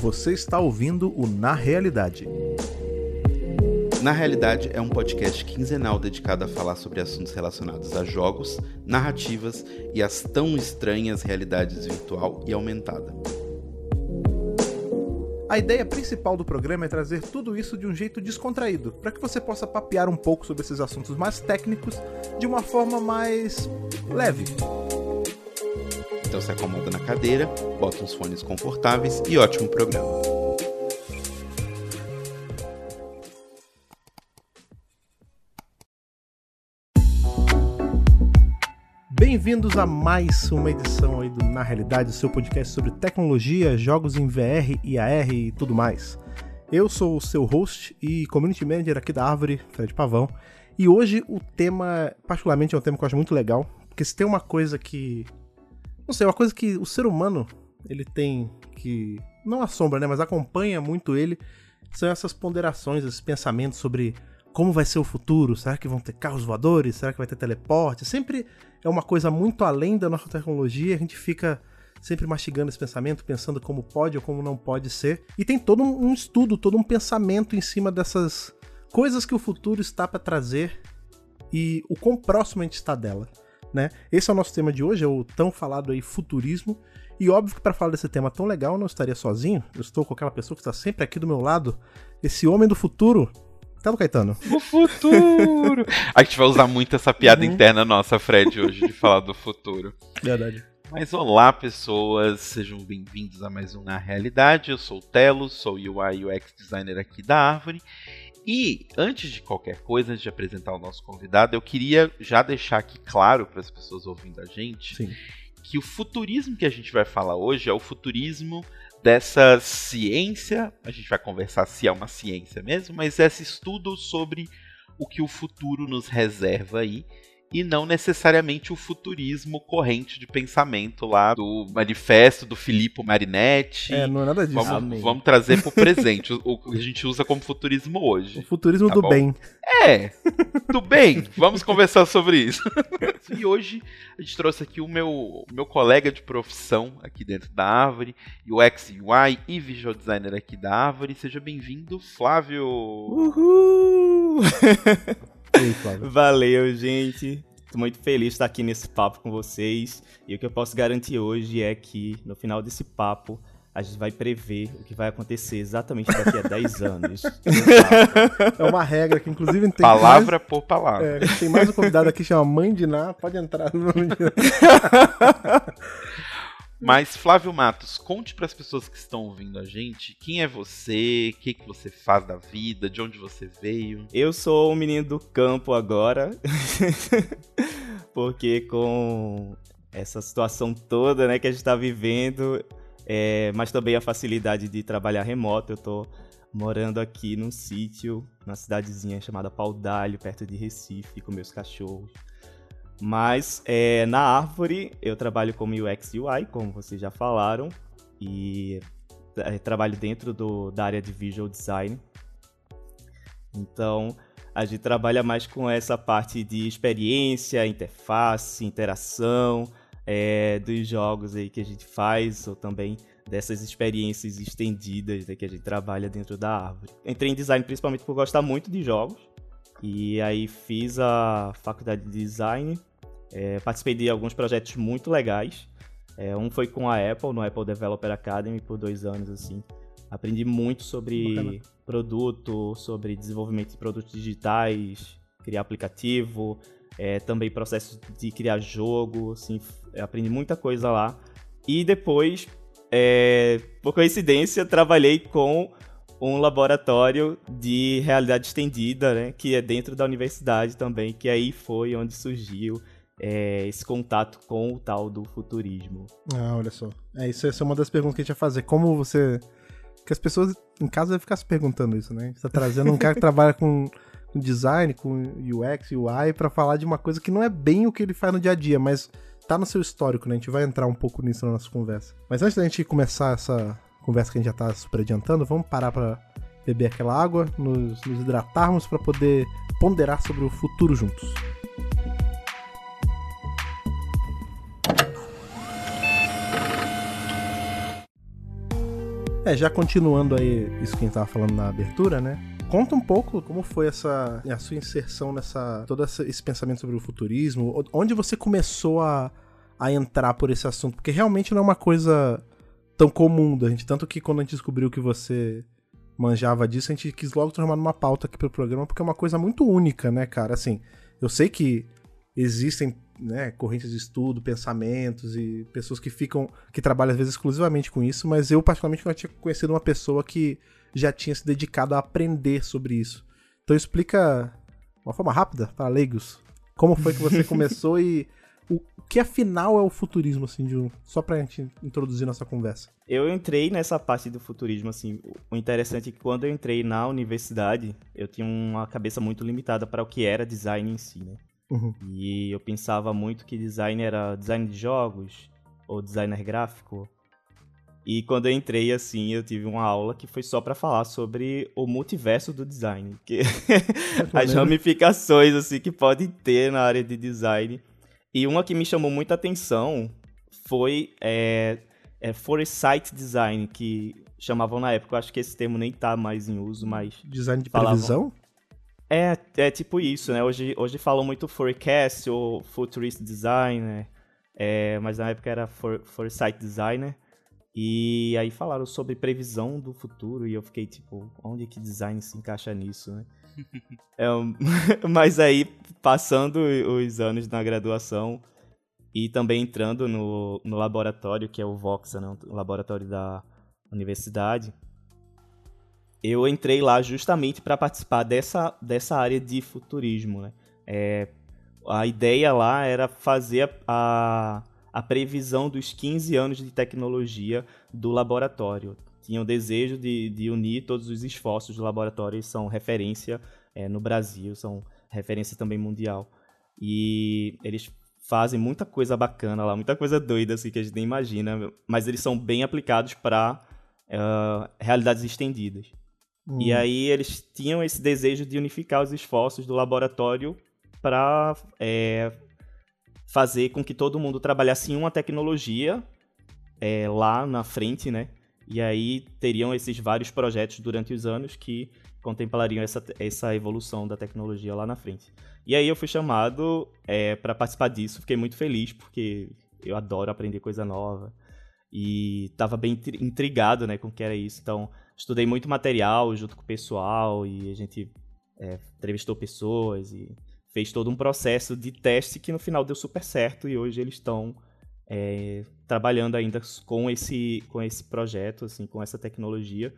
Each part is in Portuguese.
Você está ouvindo o Na Realidade. Na Realidade é um podcast quinzenal dedicado a falar sobre assuntos relacionados a jogos, narrativas e as tão estranhas realidades virtual e aumentada. A ideia principal do programa é trazer tudo isso de um jeito descontraído, para que você possa papear um pouco sobre esses assuntos mais técnicos de uma forma mais leve. Então se acomoda na cadeira, bota uns fones confortáveis e ótimo programa. Bem-vindos a mais uma edição aí do Na Realidade, o seu podcast sobre tecnologia, jogos em VR e AR e tudo mais. Eu sou o seu host e community manager aqui da Árvore, Fred Pavão, e hoje o tema, particularmente, é um tema que eu acho muito legal, porque se tem uma coisa que. Não sei, uma coisa que o ser humano ele tem que. Não assombra, né? Mas acompanha muito ele. São essas ponderações, esses pensamentos sobre como vai ser o futuro? Será que vão ter carros voadores? Será que vai ter teleporte? Sempre é uma coisa muito além da nossa tecnologia, a gente fica sempre mastigando esse pensamento, pensando como pode ou como não pode ser. E tem todo um estudo, todo um pensamento em cima dessas coisas que o futuro está para trazer e o quão próximo a gente está dela. Né? Esse é o nosso tema de hoje, é o tão falado aí futurismo. E óbvio que para falar desse tema tão legal eu não estaria sozinho, eu estou com aquela pessoa que está sempre aqui do meu lado, esse homem do futuro, Telo Caetano. O futuro! a gente vai usar muito essa piada uhum. interna nossa, Fred, hoje, de falar do futuro. Verdade. Mas olá, pessoas, sejam bem-vindos a mais um Na Realidade. Eu sou o Telo, sou UI UX designer aqui da Árvore. E antes de qualquer coisa, antes de apresentar o nosso convidado, eu queria já deixar aqui claro para as pessoas ouvindo a gente Sim. que o futurismo que a gente vai falar hoje é o futurismo dessa ciência, a gente vai conversar se é uma ciência mesmo, mas esse estudo sobre o que o futuro nos reserva aí e não necessariamente o futurismo corrente de pensamento lá do manifesto do Filippo Marinetti. É, não é nada disso. Vamos, vamos trazer pro presente, o, que a gente usa como futurismo hoje. O futurismo tá do bom? bem. É, do bem. Vamos conversar sobre isso. e hoje a gente trouxe aqui o meu, meu colega de profissão aqui dentro da Árvore, UX UI e Visual Designer aqui da Árvore. Seja bem-vindo, Flávio! Uhul! Valeu, gente. Tô muito feliz de estar aqui nesse papo com vocês. E o que eu posso garantir hoje é que no final desse papo a gente vai prever o que vai acontecer exatamente daqui a 10 anos. É uma regra que, inclusive, tem. Palavra mais... por palavra. É, tem mais um convidado aqui que chama Mãe de Ná. Pode entrar no nome de Mas, Flávio Matos, conte para as pessoas que estão ouvindo a gente quem é você, o que, que você faz da vida, de onde você veio. Eu sou um menino do campo agora, porque com essa situação toda né, que a gente está vivendo, é, mas também a facilidade de trabalhar remoto, eu estou morando aqui num sítio, numa cidadezinha chamada Paudalho, perto de Recife, com meus cachorros. Mas é, na Árvore eu trabalho como UX UI, como vocês já falaram, e é, trabalho dentro do, da área de Visual Design. Então a gente trabalha mais com essa parte de experiência, interface, interação é, dos jogos aí que a gente faz, ou também dessas experiências estendidas né, que a gente trabalha dentro da árvore. Entrei em design principalmente por gostar muito de jogos, e aí fiz a faculdade de design é, participei de alguns projetos muito legais. É, um foi com a Apple, no Apple Developer Academy, por dois anos, assim. Aprendi muito sobre Bacana. produto, sobre desenvolvimento de produtos digitais, criar aplicativo, é, também processo de criar jogo, assim, aprendi muita coisa lá. E depois, é, por coincidência, trabalhei com um laboratório de realidade estendida, né, que é dentro da universidade também, que aí foi onde surgiu é, esse contato com o tal do futurismo. Ah, olha só. É, isso, essa é uma das perguntas que a gente ia fazer. Como você. Que as pessoas em casa devem ficar se perguntando isso, né? Você tá trazendo um cara que trabalha com, com design, com UX, UI, para falar de uma coisa que não é bem o que ele faz no dia a dia, mas tá no seu histórico, né? A gente vai entrar um pouco nisso na nossa conversa. Mas antes da gente começar essa conversa que a gente já tá super adiantando, vamos parar para beber aquela água, nos, nos hidratarmos para poder ponderar sobre o futuro juntos. É, já continuando aí isso que a gente tava falando na abertura, né? Conta um pouco como foi essa a sua inserção nessa todo esse pensamento sobre o futurismo, onde você começou a, a entrar por esse assunto, porque realmente não é uma coisa tão comum da gente, tanto que quando a gente descobriu que você manjava disso, a gente quis logo transformar numa pauta aqui pro programa, porque é uma coisa muito única, né, cara? Assim, eu sei que existem né, correntes de estudo, pensamentos e pessoas que ficam, que trabalham às vezes exclusivamente com isso, mas eu particularmente não tinha conhecido uma pessoa que já tinha se dedicado a aprender sobre isso. Então explica, de uma forma rápida, para leigos, como foi que você começou e o que afinal é o futurismo, assim, de um, só pra gente introduzir nossa conversa. Eu entrei nessa parte do futurismo, assim, o interessante é que quando eu entrei na universidade, eu tinha uma cabeça muito limitada para o que era design em si, né? Uhum. E eu pensava muito que design era design de jogos ou designer gráfico. E quando eu entrei, assim, eu tive uma aula que foi só para falar sobre o multiverso do design. Que as ramificações, assim, que pode ter na área de design. E uma que me chamou muita atenção foi é, é Foresight Design, que chamavam na época. Eu acho que esse termo nem tá mais em uso, mas... Design de falavam... previsão? É, é tipo isso, né? Hoje, hoje falam muito forecast ou futurist design, né? É, mas na época era for, foresight designer. E aí falaram sobre previsão do futuro e eu fiquei tipo, onde que design se encaixa nisso, né? é, mas aí, passando os anos na graduação e também entrando no, no laboratório, que é o Voxa, né? o laboratório da universidade, eu entrei lá justamente para participar dessa, dessa área de futurismo. Né? É, a ideia lá era fazer a, a previsão dos 15 anos de tecnologia do laboratório. Tinha o desejo de, de unir todos os esforços do laboratório, são referência é, no Brasil, são referência também mundial. E eles fazem muita coisa bacana lá, muita coisa doida assim que a gente nem imagina, mas eles são bem aplicados para uh, realidades estendidas. Hum. E aí eles tinham esse desejo de unificar os esforços do laboratório para é, fazer com que todo mundo trabalhasse em uma tecnologia é, lá na frente, né? E aí teriam esses vários projetos durante os anos que contemplariam essa, essa evolução da tecnologia lá na frente. E aí eu fui chamado é, para participar disso, fiquei muito feliz porque eu adoro aprender coisa nova e estava bem intrigado, né, com o que era isso. Então estudei muito material junto com o pessoal e a gente é, entrevistou pessoas e fez todo um processo de teste que no final deu super certo e hoje eles estão é, trabalhando ainda com esse, com esse projeto, assim, com essa tecnologia.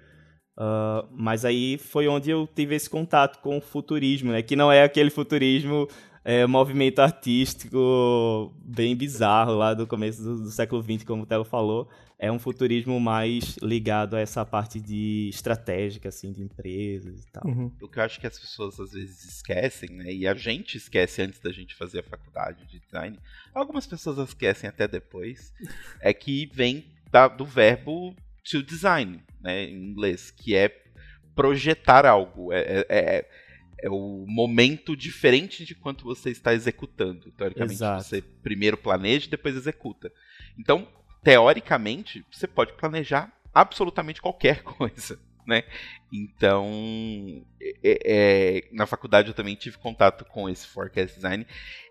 Uh, mas aí foi onde eu tive esse contato com o futurismo, né? Que não é aquele futurismo é, movimento artístico bem bizarro lá do começo do, do século XX, como o Telo falou. É um futurismo mais ligado a essa parte de estratégica, assim, de empresas e tal. Uhum. O que eu acho que as pessoas às vezes esquecem, né? E a gente esquece antes da gente fazer a faculdade de design. Algumas pessoas esquecem até depois. é que vem da, do verbo to design, né? Em inglês, que é projetar algo. é, é, é é o momento diferente de quanto você está executando. Teoricamente, Exato. você primeiro planeja e depois executa. Então, teoricamente, você pode planejar absolutamente qualquer coisa. Né? Então, é, é, na faculdade eu também tive contato com esse forecast design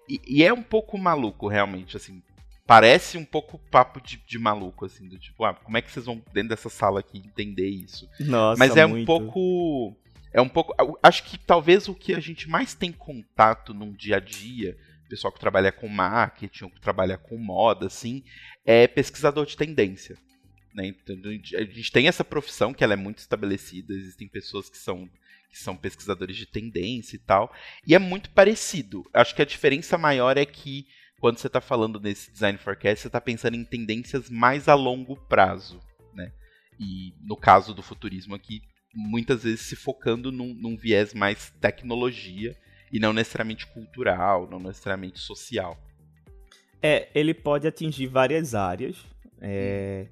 e, e, é um pouco maluco realmente, assim, parece um pouco papo de, de, maluco, assim, do tipo, ah, como é que vocês vão dentro dessa sala aqui entender isso? Nossa, Mas é muito. um pouco é um pouco. Acho que talvez o que a gente mais tem contato num dia a dia, pessoal que trabalha com marketing, ou que trabalha com moda, assim, é pesquisador de tendência. Né? Então, a gente tem essa profissão que ela é muito estabelecida, existem pessoas que são que são pesquisadores de tendência e tal, e é muito parecido. Acho que a diferença maior é que quando você está falando nesse design forecast, você está pensando em tendências mais a longo prazo, né? E no caso do futurismo aqui, muitas vezes se focando num, num viés mais tecnologia e não necessariamente cultural, não necessariamente social. É, ele pode atingir várias áreas, é,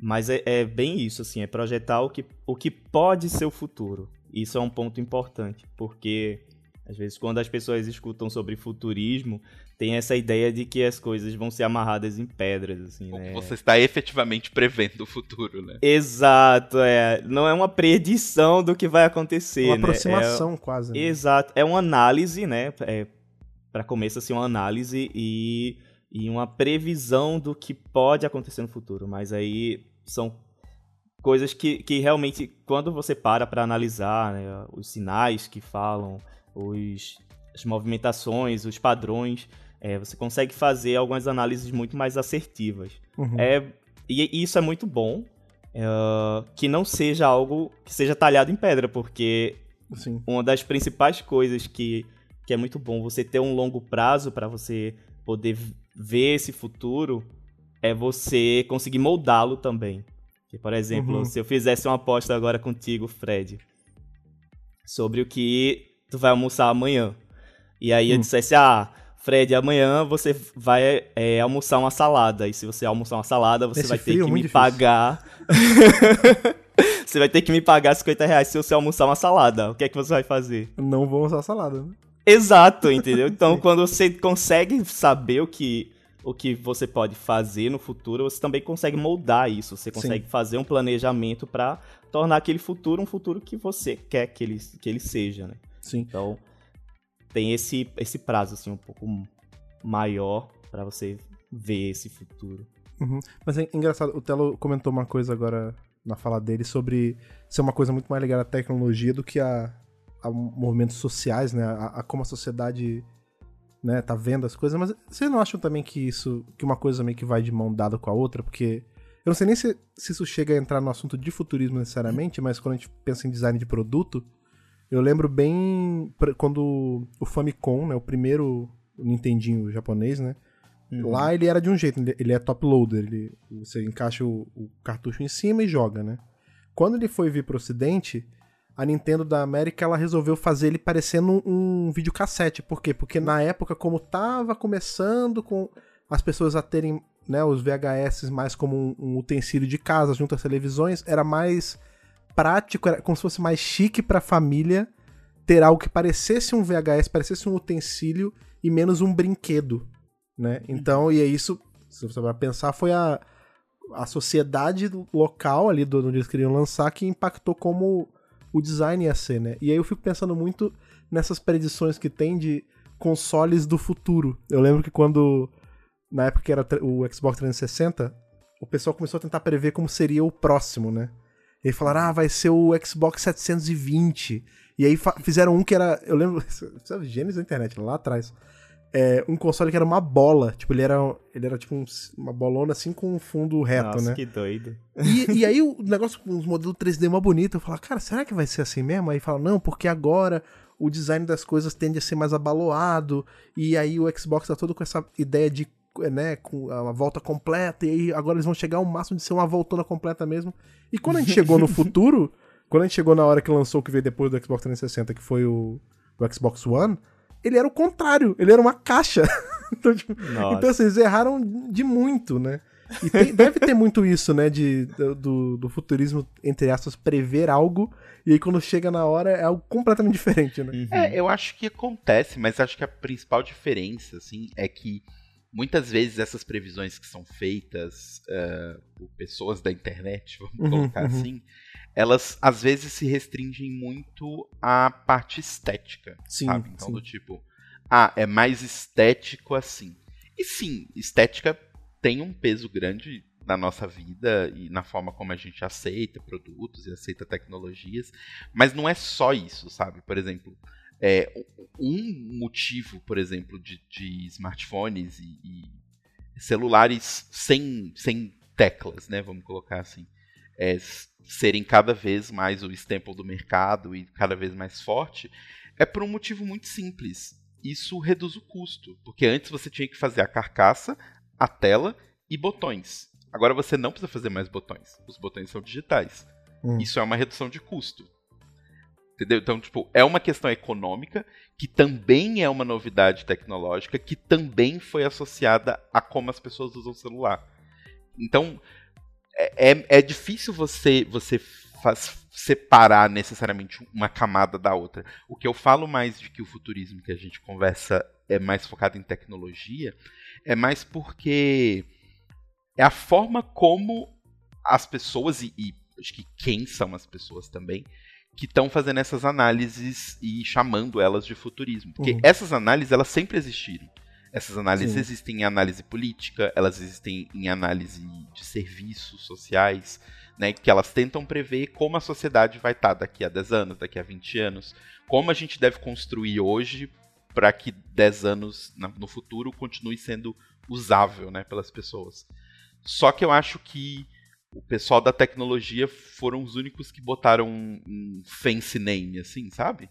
mas é, é, bem isso, assim, é projetar o que, o que pode ser o futuro. Isso é um ponto importante, porque às vezes quando as pessoas escutam sobre futurismo, tem essa ideia de que as coisas vão ser amarradas em pedras, assim, né? você está efetivamente prevendo o futuro, né? Exato, é. Não é uma predição do que vai acontecer, Uma né? aproximação quase. É... Né? Exato. É uma análise, né? É, para começo, assim, uma análise e, e uma previsão do que pode acontecer no futuro. Mas aí são coisas que, que realmente, quando você para para analisar né, os sinais que falam, os, as movimentações, os padrões, é, você consegue fazer algumas análises muito mais assertivas. Uhum. É, e isso é muito bom, é, que não seja algo que seja talhado em pedra, porque Sim. uma das principais coisas que, que é muito bom você ter um longo prazo para você poder ver esse futuro é você conseguir moldá-lo também. Que, por exemplo, Uhum. se eu fizesse uma aposta agora contigo, Fred, sobre o que tu vai almoçar amanhã. E aí eu Hum. dissesse, ah, Fred, amanhã você vai é, almoçar uma salada. E se você almoçar uma salada, você Nesse vai ter que muito me difícil. pagar. você vai ter que me pagar 50 reais se você almoçar uma salada. O que é que você vai fazer? Não vou usar salada, né? Exato, entendeu? Então, quando você consegue saber o que, o que você pode fazer no futuro, você também consegue moldar isso. Você consegue fazer um planejamento para tornar aquele futuro um futuro que você quer que ele, que ele seja, né? Sim. Então, tem esse, esse prazo, assim, um pouco maior para você ver esse futuro. Uhum. Mas é engraçado, o Telo comentou uma coisa agora na fala dele sobre ser uma coisa muito mais ligada à tecnologia do que a, a movimentos sociais, né? A, a como a sociedade né, tá vendo as coisas. Mas vocês não acham também que isso, que uma coisa meio que vai de mão dada com a outra? Porque eu não sei nem se, se isso chega a entrar no assunto de futurismo necessariamente, mas quando a gente pensa em design de produto, eu lembro bem quando o Famicom, né, o primeiro Nintendinho japonês, né? Uhum. Lá ele era de um jeito, ele- ele é top loader, ele, você encaixa o, o cartucho em cima e joga, né? Quando ele foi vir pro ocidente, a Nintendo da América ela resolveu fazer ele parecendo um, um videocassete. Por quê? Porque na época, como tava começando com as pessoas a terem né, os VHS mais como um, um utensílio de casa junto às televisões, era mais prático, era como se fosse mais chique pra família ter algo que parecesse um VHS, parecesse um utensílio e menos um brinquedo, né? Então, e é isso, se você vai pensar, foi a, a sociedade local ali do onde eles queriam lançar que impactou como o design ia ser, né? E aí eu fico pensando muito nessas predições que tem de consoles do futuro. Eu lembro que quando, na época que era o Xbox 360, o pessoal começou a tentar prever como seria o próximo, né? E falaram, ah, vai ser o Xbox 720. E aí fizeram um que era. Eu lembro. Sabe, gênios da internet, lá atrás. É, um console que era uma bola. Tipo, ele era, ele era tipo um- uma bolona assim com um fundo reto, Nossa, né? que doido. E, e aí o negócio com os modelos 3D mó bonito, eu falo, cara, será que vai ser assim mesmo? Aí fala, não, porque agora o design das coisas tende a ser mais abaloado, e aí o Xbox tá todo com essa ideia de, né, com a volta completa, e aí agora eles vão chegar ao máximo de ser uma voltona completa mesmo. E quando a gente chegou no futuro, quando a gente chegou na hora que lançou o que veio depois do Xbox 360, que foi o, o Xbox One, ele era o contrário, ele era uma caixa. então, tipo, então, assim, eles erraram de muito, né? E tem- deve ter muito isso, né? De, do, do futurismo, entre aspas, prever algo, e aí quando chega na hora é algo completamente diferente, né? Uhum. É, eu acho que acontece, mas acho que a principal diferença, assim, é que muitas vezes essas previsões que são feitas eh, por pessoas da internet, vamos Uhum, colocar uhum. assim, elas às vezes se restringem muito à parte estética, Sim, sabe? Então, sim. do tipo, ah, é mais estético assim. E sim, estética tem um peso grande na nossa vida e na forma como a gente aceita produtos e aceita tecnologias, mas não é só isso, sabe? Por exemplo, é, um motivo, por exemplo, de, de smartphones e, e celulares sem, sem teclas, né? Vamos colocar assim, é, serem cada vez mais o staple do mercado e cada vez mais forte, é por um motivo muito simples. Isso reduz o custo, porque antes você tinha que fazer a carcaça, a tela e botões. Agora você não precisa fazer mais botões. Os botões são digitais. Hum. Isso é uma redução de custo. Entendeu? Então, tipo, é uma questão econômica que também é uma novidade tecnológica que também foi associada a como as pessoas usam o celular. Então, é, é, é difícil você você faz- separar necessariamente uma camada da outra. O que eu falo mais de que o futurismo que a gente conversa é mais focada em tecnologia, é mais porque é a forma como as pessoas, e, e acho que quem são as pessoas também, que estão fazendo essas análises e chamando elas de futurismo. Porque uhum. essas análises, elas sempre existiram. Essas análises Sim. existem em análise política, elas existem em análise de serviços sociais, né, que elas tentam prever como a sociedade vai estar daqui a 10 anos, daqui a 20 anos, como a gente deve construir hoje para que 10 anos no futuro continue sendo usável né, pelas pessoas. Só que eu acho que o pessoal da tecnologia foram os únicos que botaram um, um fancy name, assim, sabe?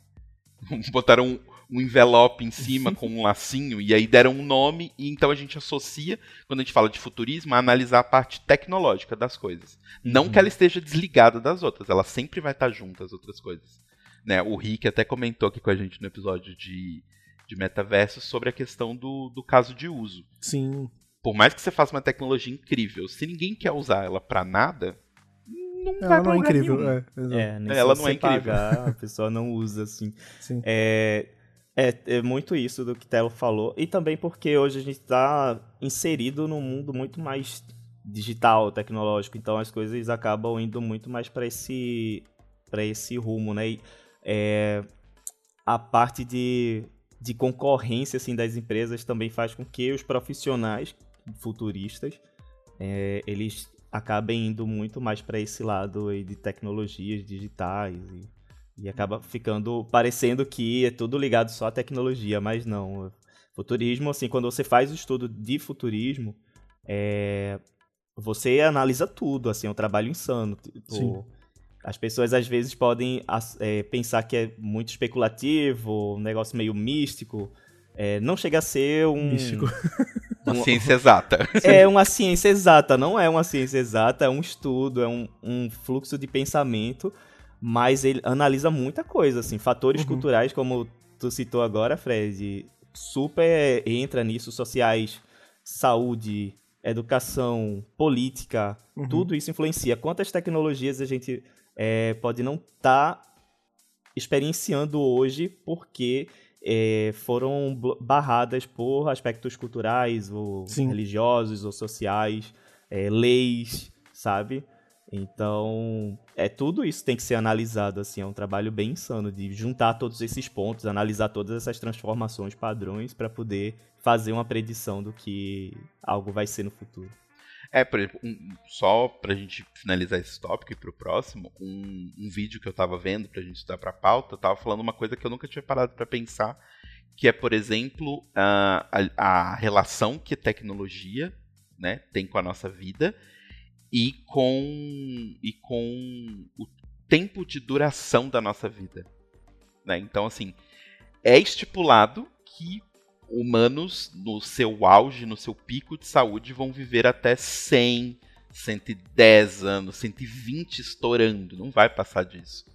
botaram um, um envelope em cima com um lacinho e aí deram um nome e então a gente associa, quando a gente fala de futurismo, a analisar a parte tecnológica das coisas. Uhum. Não que ela esteja desligada das outras, ela sempre vai estar junto às outras coisas. Né? O Rick até comentou aqui com a gente no episódio de, de metaverso sobre a questão do, do caso de uso. Sim por mais que você faça uma tecnologia incrível, se ninguém quer usar ela para nada, não ela vai não é incrível. É, é, ela não é incrível. Pagar, a pessoa não usa assim. Sim. É, é, é muito isso do que Telo falou. E também porque hoje a gente está inserido num mundo muito mais digital, tecnológico. Então as coisas acabam indo muito mais para esse, esse rumo, né? E, é, a parte de, de concorrência assim, das empresas também faz com que os profissionais futuristas, é, eles acabem indo muito mais para esse lado de tecnologias digitais e, e acaba ficando parecendo que é tudo ligado só à tecnologia, mas não. Futurismo, assim, quando você faz o estudo de futurismo, é, você analisa tudo, assim, é um trabalho insano. Tipo, as pessoas às vezes podem é, pensar que é muito especulativo, um negócio meio místico. É, não chega a ser um. Místico. Uma ciência exata. É uma ciência exata, não é uma ciência exata, é um estudo, é um, um fluxo de pensamento, mas ele analisa muita coisa, assim, fatores uhum. culturais, como tu citou agora, Fred, super entra nisso, sociais, saúde, educação, política, uhum. tudo isso influencia. Quantas tecnologias a gente é, pode não estar tá experienciando hoje porque é, foram barradas por aspectos culturais, ou Sim. religiosos, ou sociais, é, leis, sabe? Então, é tudo isso tem que ser analisado, assim, é um trabalho bem insano de juntar todos esses pontos, analisar todas essas transformações, padrões, para poder fazer uma predição do que algo vai ser no futuro. É, por exemplo, um, só pra gente finalizar esse tópico e pro próximo, um, um vídeo que eu tava vendo pra gente estudar pra pauta, tava falando uma coisa que eu nunca tinha parado para pensar, que é, por exemplo, a, a, relação que tecnologia né, tem com a nossa vida e com, e com o tempo de duração da nossa vida. Né? Então, assim, é estipulado que humanos, no seu auge, no seu pico de saúde, vão viver até 100, 110 anos, 120 estourando. Não vai passar disso.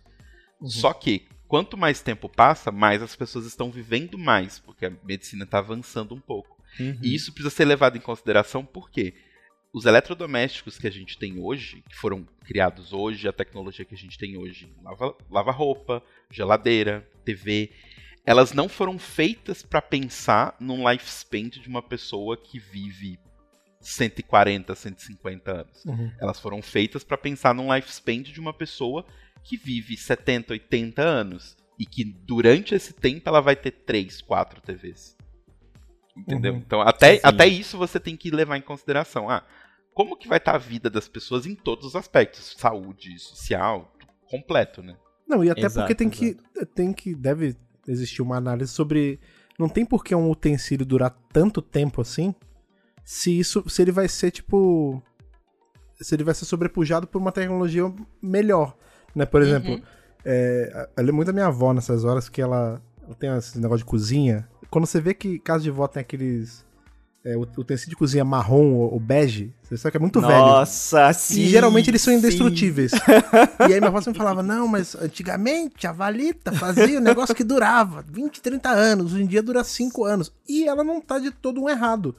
Uhum. Só que, quanto mais tempo passa, mais as pessoas estão vivendo mais, porque a medicina está avançando um pouco. Uhum. E isso precisa ser levado em consideração porque os eletrodomésticos que a gente tem hoje, que foram criados hoje, a tecnologia que a gente tem hoje, lava-roupa, lava geladeira, TV, elas não foram feitas para pensar num lifespan de uma pessoa que vive 140, 150 anos. Uhum. Elas foram feitas para pensar num lifespan de uma pessoa que vive 70, 80 anos e que durante esse tempo ela vai ter 3, 4 TVs. Entendeu? Uhum. Então, até, até isso você tem que levar em consideração. Ah, como que vai estar tá a vida das pessoas em todos os aspectos? Saúde, social, completo, né? Não, e até exato, porque tem exato. que, tem que. Deve existir uma análise sobre. Não tem por que um utensílio durar tanto tempo assim. Se isso. Se ele vai ser tipo. Se ele vai ser sobrepujado por uma tecnologia melhor. Né? Por exemplo, uhum. é, eu lembro muito da minha avó nessas horas que ela, ela tem esse negócio de cozinha. Quando você vê que casa de vó tem aqueles é, o utensílio de cozinha marrom ou, bege, você sabe que é muito Nossa, velho. Nossa, sim. E geralmente eles são indestrutíveis. e aí minha avó sempre falava: não, mas antigamente a valita fazia um negócio que durava 20, 30 anos, hoje em dia dura 5 anos. E ela não tá de todo um errado.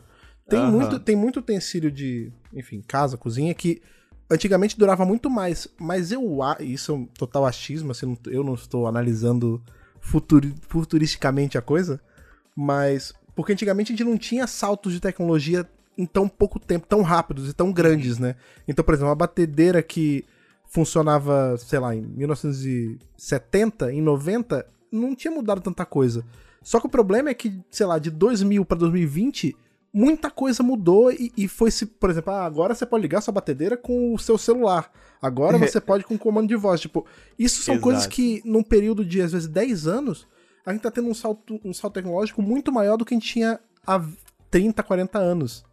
Tem, uhum. muito, tem muito utensílio de, enfim, casa, cozinha, que antigamente durava muito mais. Mas eu, isso é um total achismo, assim, eu não estou analisando futuri, futuristicamente a coisa, mas Porque antigamente a gente não tinha saltos de tecnologia em tão pouco tempo, tão rápidos e tão grandes, né? Então, por exemplo, uma batedeira que funcionava, sei lá, em 1970, em 90, não tinha mudado tanta coisa. Só que o problema é que, sei lá, de 2000 para 2020, muita coisa mudou e, e foi se, por exemplo, ah, agora você pode ligar sua batedeira com o seu celular. Agora você pode com comando de voz. Tipo, isso são Exato. coisas que, num período de, às vezes, 10 anos, a gente tá tendo um salto, um salto tecnológico muito maior do que a gente tinha há 30, 40 anos.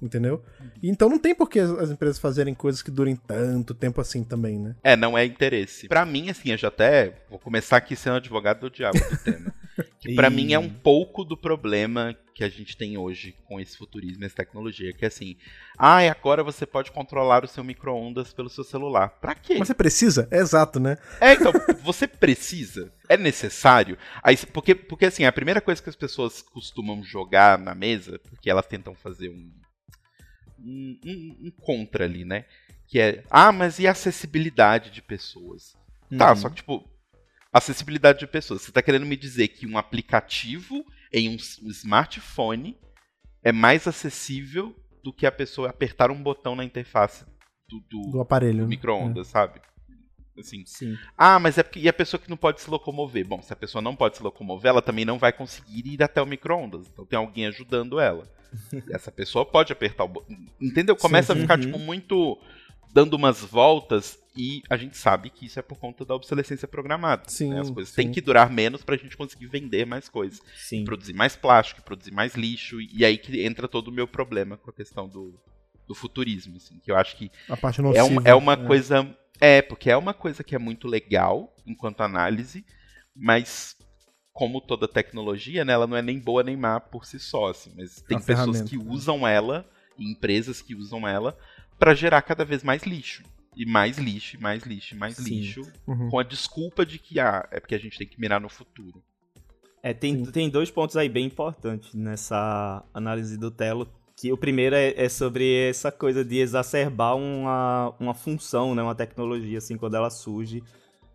Entendeu? Então não tem por que as, as empresas fazerem coisas que durem tanto tempo assim também, né? É, não é interesse. Pra mim, assim, eu já até vou começar aqui sendo advogado do diabo do tema. Que pra Ih. mim é um pouco do problema que a gente tem hoje com esse futurismo essa tecnologia, que é assim, ah, e agora você pode controlar o seu micro-ondas pelo seu celular. Pra quê? Mas você precisa? É exato, né? É, então, você precisa? É necessário? Aí, porque, porque, assim, a primeira coisa que as pessoas costumam jogar na mesa, porque elas tentam fazer um, um, um- um contra ali, né? Que é, ah, mas e a acessibilidade de pessoas? Tá, Uhum. só que, tipo, acessibilidade de pessoas. Você tá querendo me dizer que um aplicativo em um smartphone é mais acessível do que a pessoa apertar um botão na interface do, do- Do aparelho. do micro-ondas, sabe? Assim, Sim. ah, mas é porque. E a pessoa que não pode se locomover? Bom, se a pessoa não pode se locomover, ela também não vai conseguir ir até o micro-ondas. Então tem alguém ajudando ela. Essa pessoa pode apertar o botão. Entendeu? Começa Sim, a ficar, uhum. tipo, muito. dando umas voltas. E a gente sabe que isso é por conta da obsolescência programada. Sim, né? As coisas sim. têm que durar menos pra gente conseguir vender mais coisas. Sim. Produzir mais plástico, produzir mais lixo. E aí que entra todo o meu problema com a questão do, do futurismo. Assim, que eu acho que A parte é, um- é uma né? coisa. É, porque é uma coisa que é muito legal enquanto análise, mas como toda tecnologia, né, ela não é nem boa nem má por si só, assim, mas tem uma pessoas que né? usam ela, e empresas que usam ela, para gerar cada vez mais lixo. E mais lixo, e mais lixo, e mais Sim. lixo, Uhum. com a desculpa de que ah, é porque a gente tem que mirar no futuro. É, tem, Sim. tem dois pontos aí bem importantes nessa análise do Telo. Que o primeiro é, é sobre essa coisa de exacerbar uma, uma função, né, uma tecnologia, assim, quando ela surge.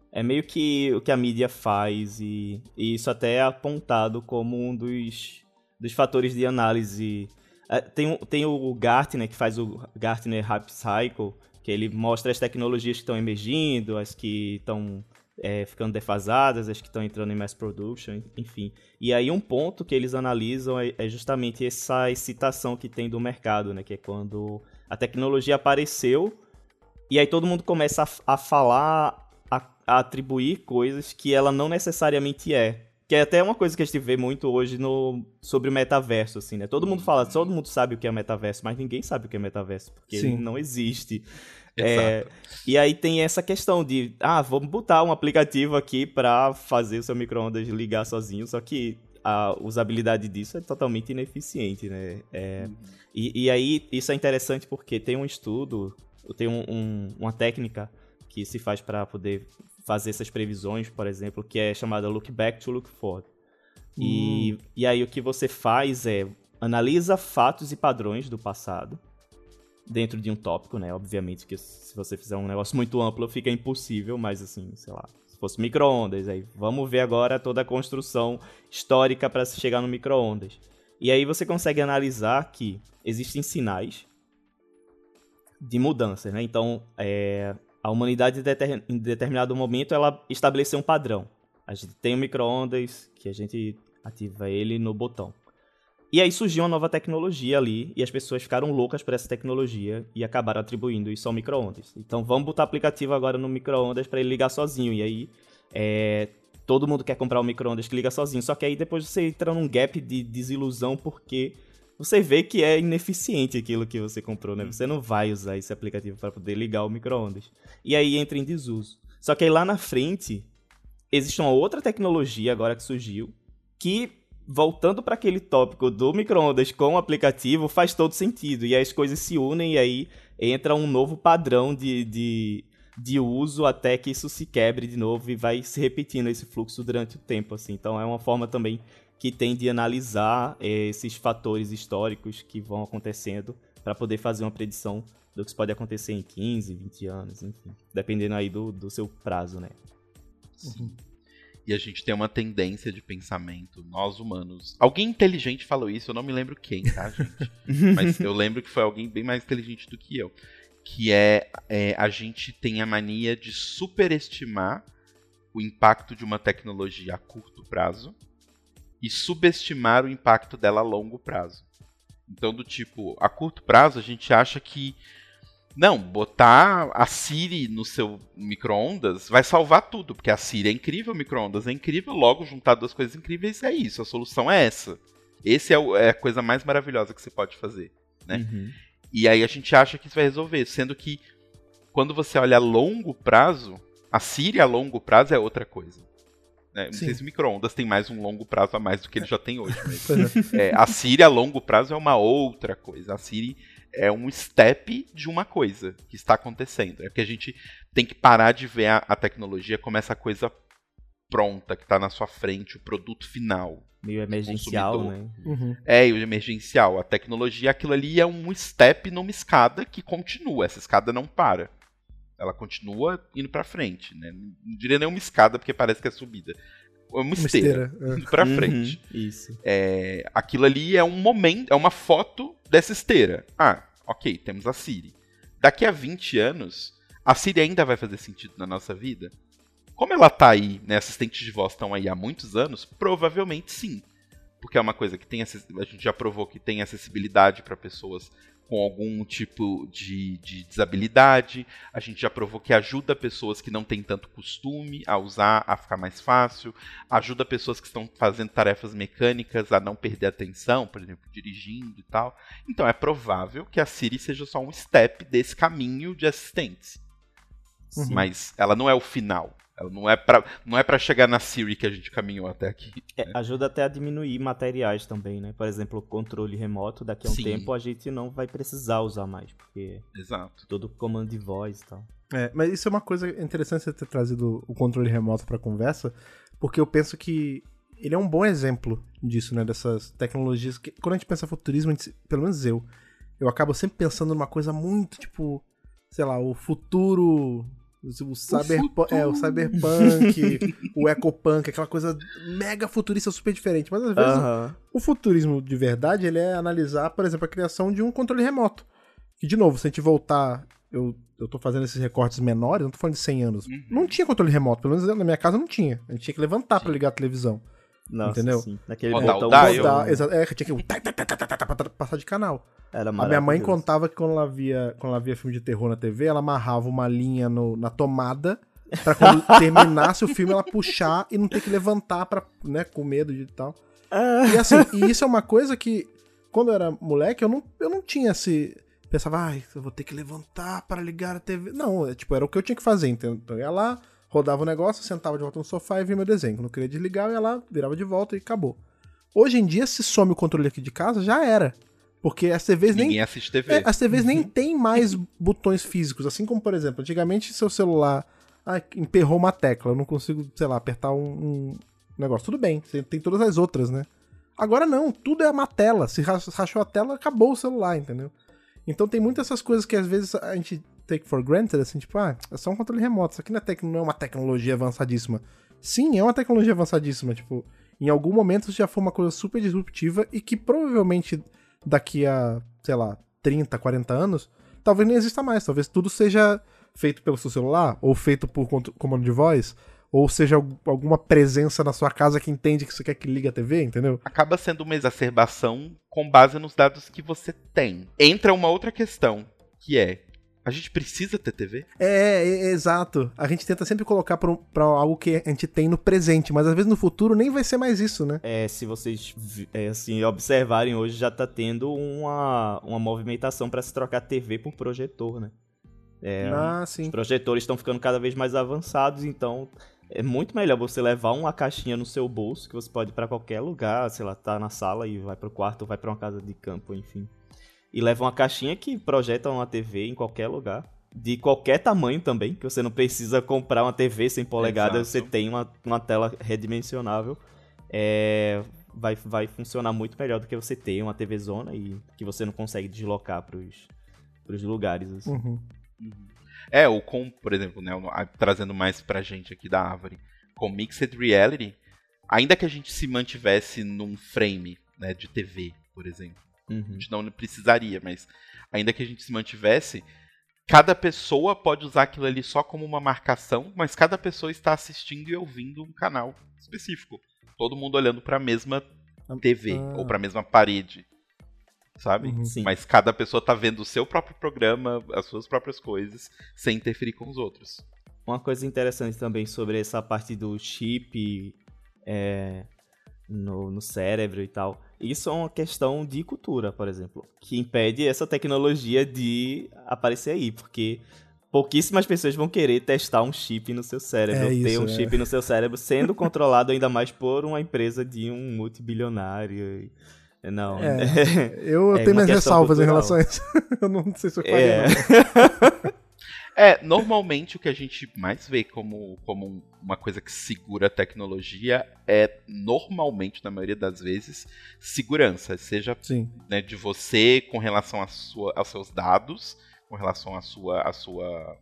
É meio que o que a mídia faz, e, e isso até é apontado como um dos, dos fatores de análise. É, tem, tem o Gartner, que faz o Gartner Hype Cycle, que ele mostra as tecnologias que estão emergindo, as que estão é, ficando defasadas, as que estão entrando em mass production, enfim. E aí um ponto que eles analisam é, é justamente essa excitação que tem do mercado, né? Que é quando a tecnologia apareceu e aí todo mundo começa a, a falar, a, a atribuir coisas que ela não necessariamente é. Que é até uma coisa que a gente vê muito hoje no, sobre o metaverso, assim, né? Todo mundo fala, todo mundo sabe o que é metaverso, mas ninguém sabe o que é metaverso, porque Sim. ele não existe. É, e aí tem essa questão de, ah, vamos botar um aplicativo aqui pra fazer o seu micro-ondas ligar sozinho, só que a usabilidade disso é totalmente ineficiente, né? É, e, e aí isso é interessante porque tem um estudo, tem um- um- uma técnica que se faz para poder fazer essas previsões, por exemplo, que é chamada Look Back to Look Forward. E, e aí o que você faz é analisa fatos e padrões do passado dentro de um tópico, né? Obviamente que se você fizer um negócio muito amplo fica impossível, mas assim, sei lá, se fosse micro-ondas, aí vamos ver agora toda a construção histórica para se chegar no micro-ondas. E aí você consegue analisar que existem sinais de mudanças, né? Então, é, a humanidade em deter- em determinado momento ela estabeleceu um padrão. A gente tem um micro-ondas que a gente ativa ele no botão. E aí surgiu uma nova tecnologia ali e as pessoas ficaram loucas por essa tecnologia e acabaram atribuindo isso ao micro-ondas. Então vamos botar aplicativo agora no micro-ondas para ele ligar sozinho. E aí é, todo mundo quer comprar um micro-ondas que liga sozinho. Só que aí depois você entra num gap de desilusão porque você vê que é ineficiente aquilo que você comprou, né? Você não vai usar esse aplicativo para poder ligar o micro-ondas. E aí entra em desuso. Só que aí lá na frente existe uma outra tecnologia agora que surgiu que voltando para aquele tópico do micro-ondas com o aplicativo faz todo sentido e as coisas se unem e aí entra um novo padrão de, de, de uso até que isso se quebre de novo e vai se repetindo esse fluxo durante o tempo assim então é uma forma também que tem de analisar eh, esses fatores históricos que vão acontecendo para poder fazer uma predição do que pode acontecer em 15, 20 anos, enfim, dependendo aí do, do seu prazo, né? Sim. E a gente tem uma tendência de pensamento, nós humanos. Alguém inteligente falou isso, eu não me lembro quem, tá, gente? Mas eu lembro que foi alguém bem mais inteligente do que eu. Que é, é a gente tem a mania de superestimar o impacto de uma tecnologia a curto prazo e subestimar o impacto dela a longo prazo. Então, do tipo, a curto prazo a gente acha que não, botar a Siri no seu micro-ondas vai salvar tudo, porque a Siri é incrível, o micro-ondas é incrível, logo juntar duas coisas incríveis é isso, a solução é essa. Esse é, é a coisa mais maravilhosa que você pode fazer, né? Uhum. E aí a gente acha que isso vai resolver, sendo que quando você olha a longo prazo, a Siri a longo prazo é outra coisa. Né? Não Sim. sei se micro-ondas tem mais um longo prazo a mais do que ele já tem hoje. Mas, é. é, a Siri a longo prazo é uma outra coisa. A Siri é um step de uma coisa que está acontecendo. É que a gente tem que parar de ver a, a tecnologia como essa coisa pronta, que está na sua frente, o produto final. Meio emergencial, né? Uhum. É, o emergencial. A tecnologia, aquilo ali é um step numa escada que continua. Essa escada não para. Ela continua indo para frente, né? Não diria nem uma escada, porque parece que é subida. É uma, uma esteira, esteira. É. pra uhum, frente. Isso. É, aquilo ali é um momento, é uma foto dessa esteira. Ah, ok, temos a Siri. Daqui a 20 anos, a Siri ainda vai fazer sentido na nossa vida? Como ela tá aí, né, assistentes de voz estão aí há muitos anos, provavelmente sim. Porque é uma coisa que tem a gente já provou que tem acessibilidade para pessoas com algum tipo de, de, desabilidade. A gente já provou que ajuda pessoas que não têm tanto costume a usar, a ficar mais fácil. Ajuda pessoas que estão fazendo tarefas mecânicas a não perder atenção, por exemplo, dirigindo e tal. Então é provável que a Siri seja só um step desse caminho de assistentes. Uhum. Mas ela não é o final. Ela não é para não é para chegar na Siri que a gente caminhou até aqui. É, ajuda até a diminuir materiais também, né? Por exemplo, o controle remoto, daqui a um Sim. tempo a gente não vai precisar usar mais, porque Exato. todo comando de voz e tal. É, mas isso é uma coisa interessante você ter trazido o controle remoto para conversa, porque eu penso que ele é um bom exemplo disso, né? Dessas tecnologias que quando a gente pensa futurismo, gente, pelo menos eu, eu acabo sempre pensando numa coisa muito tipo, sei lá, o futuro o, cyberpunk, é, o cyberpunk, o ecopunk, aquela coisa mega futurista super diferente. Mas às vezes o futurismo de verdade ele é analisar, por exemplo, a criação de um controle remoto. E de novo, se a gente voltar, eu, eu tô fazendo esses recortes menores, não tô falando de 100 anos. Uhum. Não tinha controle remoto, pelo menos na minha casa não tinha. A gente tinha que levantar para ligar a televisão. Nossa, entendeu? Sim. Naquele botão rodar, exato, é, tinha que passar de canal. Era a minha mãe contava que quando ela via, quando ela via filme de terror na TV, ela amarrava uma linha no, na tomada pra quando terminasse o filme ela puxar e não ter que levantar pra, né, com medo de tal. Ah. E assim, e isso é uma coisa que quando eu era moleque, eu não, eu não tinha esse pensava, ai, eu vou ter que levantar para ligar a TV. Não, é, tipo, era o que eu tinha que fazer, então eu ia lá, rodava o negócio, sentava de volta no sofá e via meu desenho. Quando eu queria desligar, eu ia lá, virava de volta e acabou. Hoje em dia, se some o controle aqui de casa, já era. Porque as TVs Ninguém nem. assiste TV. É, as TVs nem tem mais botões físicos. Assim como, por exemplo, antigamente seu celular ah, emperrou uma tecla, eu não consigo, sei lá, apertar um, um negócio. Tudo bem, você tem todas as outras, né? Agora não, tudo é uma tela. Se rachou a tela, acabou o celular, entendeu? Então tem muitas essas coisas que às vezes a gente take for granted, assim, tipo, ah, é só um controle remoto. Isso aqui não é, não é uma tecnologia avançadíssima. Sim, é uma tecnologia avançadíssima. Tipo, em algum momento já foi uma coisa super disruptiva e que provavelmente daqui a, sei lá, 30, 40 anos, talvez nem exista mais. Talvez tudo seja feito pelo seu celular, ou feito por comando de voz, ou seja alguma presença na sua casa que entende que você quer que ligue a TV, entendeu? Acaba sendo uma exacerbação com base nos dados que você tem. Entra uma outra questão, que é a gente precisa ter TV? É, é, é, exato. A gente tenta sempre colocar pra, pra, algo que a gente tem no presente, mas às vezes no futuro nem vai ser mais isso, né? É, se vocês é, assim, observarem hoje, já tá tendo uma, uma movimentação para se trocar TV por projetor, né? É, ah, sim. Os projetores estão ficando cada vez mais avançados, então é muito melhor você levar uma caixinha no seu bolso, que você pode ir pra qualquer lugar, sei lá, tá na sala e vai pro quarto, vai para uma casa de campo, enfim e leva uma caixinha que projeta uma TV em qualquer lugar. De qualquer tamanho também, que você não precisa comprar uma TV 100 polegadas, você tem uma, uma tela redimensionável. É, vai, vai funcionar muito melhor do que você ter uma TV zona e que você não consegue deslocar para os lugares. Assim. Uhum. É, ou com, por exemplo, né, trazendo mais pra gente aqui da Árvore, com Mixed Reality, ainda que a gente se mantivesse num frame né, de TV, por exemplo, uhum. a gente não precisaria, mas ainda que a gente se mantivesse, cada pessoa pode usar aquilo ali só como uma marcação, mas cada pessoa está assistindo e ouvindo um canal específico. Todo mundo olhando para a mesma TV ah. ou para a mesma parede. Sabe? Uhum, mas cada pessoa está vendo o seu próprio programa, as suas próprias coisas, sem interferir com os outros. Uma coisa interessante também sobre essa parte do chip é, no, no cérebro e tal. Isso é uma questão de cultura, por exemplo, que impede essa tecnologia de aparecer aí, porque pouquíssimas pessoas vão querer testar um chip no seu cérebro, é ter um é. chip no seu cérebro, sendo controlado ainda mais por uma empresa de um multibilionário. Não. É, eu é tenho minhas ressalvas cultural. em relação a isso. eu não sei se eu falei. É. É, normalmente o que a gente mais vê como, como uma coisa que segura a tecnologia é, normalmente, na maioria das vezes, segurança. Seja né, de você com relação a sua, aos seus dados, com relação à sua, à sua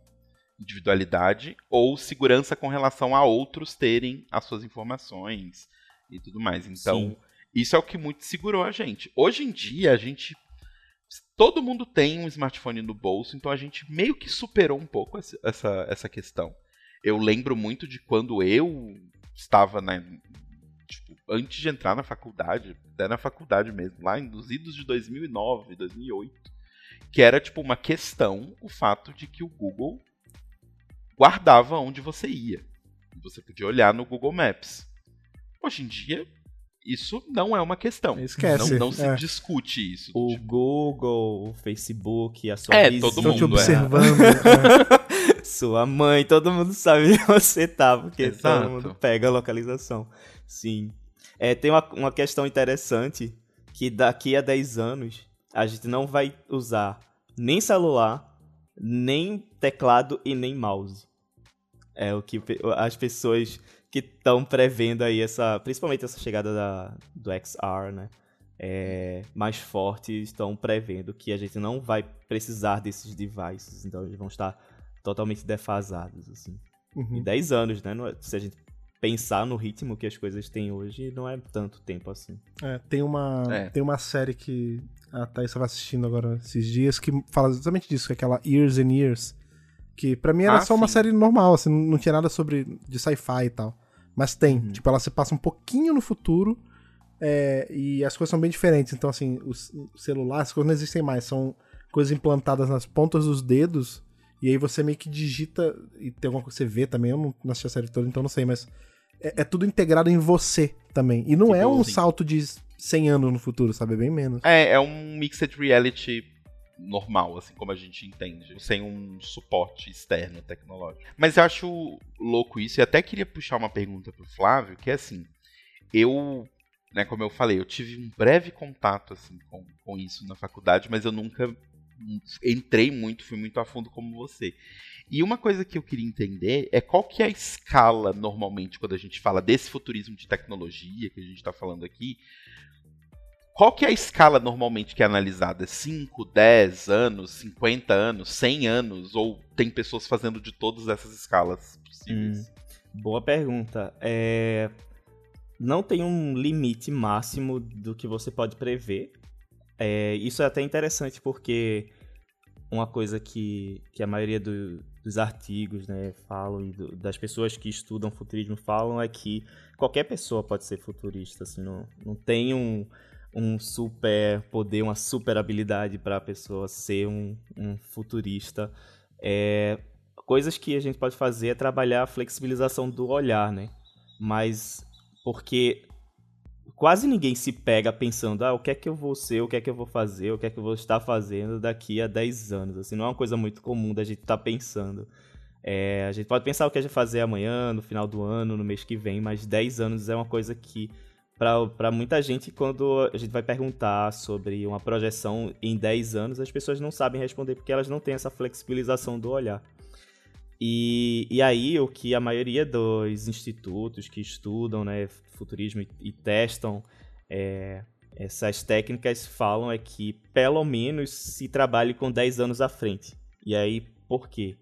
individualidade, ou segurança com relação a outros terem as suas informações e tudo mais. Então, Sim. isso é o que muito segurou a gente. Hoje em dia, a gente todo mundo tem um smartphone no bolso, então a gente meio que superou um pouco essa, essa questão. Eu lembro muito de quando eu estava na. Tipo, antes de entrar na faculdade, até na faculdade mesmo, lá nos idos de 2009, 2008, que era tipo uma questão o fato de que o Google guardava onde você ia. Você podia olhar no Google Maps. Hoje em dia, isso não é uma questão. Esquece. Não, não se é. discute isso. O tipo... Google, o Facebook, a sua é, vizinha, todo mundo te observando. É. Sua mãe, todo mundo sabe onde você tá, porque Exato. todo mundo pega a localização. Sim. É, tem uma, uma questão interessante que daqui a 10 anos a gente não vai usar nem celular, nem teclado e nem mouse. É o que as pessoas que estão prevendo aí essa, principalmente essa chegada da, do XR, né? É, mais forte estão prevendo que a gente não vai precisar desses devices, então eles vão estar totalmente defasados, assim. Uhum. Em 10 anos, né? É, se a gente pensar no ritmo que as coisas têm hoje, não é tanto tempo assim. É, tem uma, é. tem uma série que a Thaís estava assistindo agora esses dias que fala exatamente disso, que é aquela Years and Years, que para mim era ah, só sim. uma série normal, assim, não tinha nada sobre de sci-fi e tal. Mas tem. Uhum. Tipo, ela se passa um pouquinho no futuro é, e as coisas são bem diferentes. Então, assim, o celular, as coisas não existem mais. São coisas implantadas nas pontas dos dedos. E aí você meio que digita e tem alguma coisa que você vê também. Eu não, não assisti a série toda, então não sei, mas é, é tudo integrado em você também. E não tipo, é um assim. salto de 100 anos no futuro, sabe? É bem menos. É, é um mixed reality normal, assim como a gente entende, sem um suporte externo tecnológico. Mas eu acho louco isso, e até queria puxar uma pergunta pro Flávio, que é assim, eu, né, como eu falei, eu tive um breve contato assim com, com isso na faculdade, mas eu nunca entrei muito, fui muito a fundo como você. E uma coisa que eu queria entender é qual que é a escala normalmente quando a gente fala desse futurismo de tecnologia que a gente está falando aqui, qual que é a escala normalmente que é analisada? 5, 10 anos, 50 anos, 100 anos? Ou tem pessoas fazendo de todas essas escalas possíveis? Hum, boa pergunta. É... Não tem um limite máximo do que você pode prever. É... Isso é até interessante porque uma coisa que, que a maioria do, dos artigos né, falam do, das pessoas que estudam futurismo falam é que qualquer pessoa pode ser futurista. Assim, não, não tem um um super poder, uma super habilidade para a pessoa ser um, um futurista. É, coisas que a gente pode fazer é trabalhar a flexibilização do olhar, né? Mas porque quase ninguém se pega pensando, ah, o que é que eu vou ser, o que é que eu vou fazer, o que é que eu vou estar fazendo daqui a 10 anos. Assim, não é uma coisa muito comum da gente estar tá pensando. É, a gente pode pensar o que a gente vai fazer amanhã, no final do ano, no mês que vem, mas 10 anos é uma coisa que para muita gente, quando a gente vai perguntar sobre uma projeção em 10 anos, as pessoas não sabem responder porque elas não têm essa flexibilização do olhar. E, e aí, o que a maioria dos institutos que estudam né, futurismo e, e testam é, essas técnicas falam é que, pelo menos, se trabalhe com 10 anos à frente. E aí, por quê?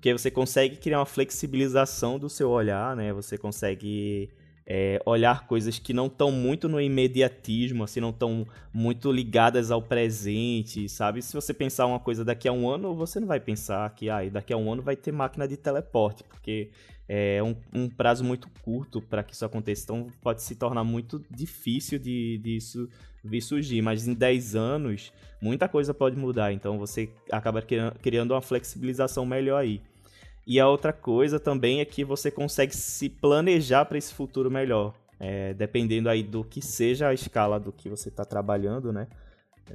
porque você consegue criar uma flexibilização do seu olhar, né? Você consegue é, olhar coisas que não estão muito no imediatismo, assim, não estão muito ligadas ao presente, sabe? Se você pensar uma coisa daqui a um ano, você não vai pensar que ah, daqui a um ano vai ter máquina de teleporte, porque é um, um prazo muito curto para que isso aconteça. Então pode se tornar muito difícil de, de isso vir surgir. Mas em 10 anos, muita coisa pode mudar. Então você acaba criando uma flexibilização melhor aí. E a outra coisa também é que você consegue se planejar para esse futuro melhor. É, dependendo aí do que seja a escala do que você está trabalhando, né?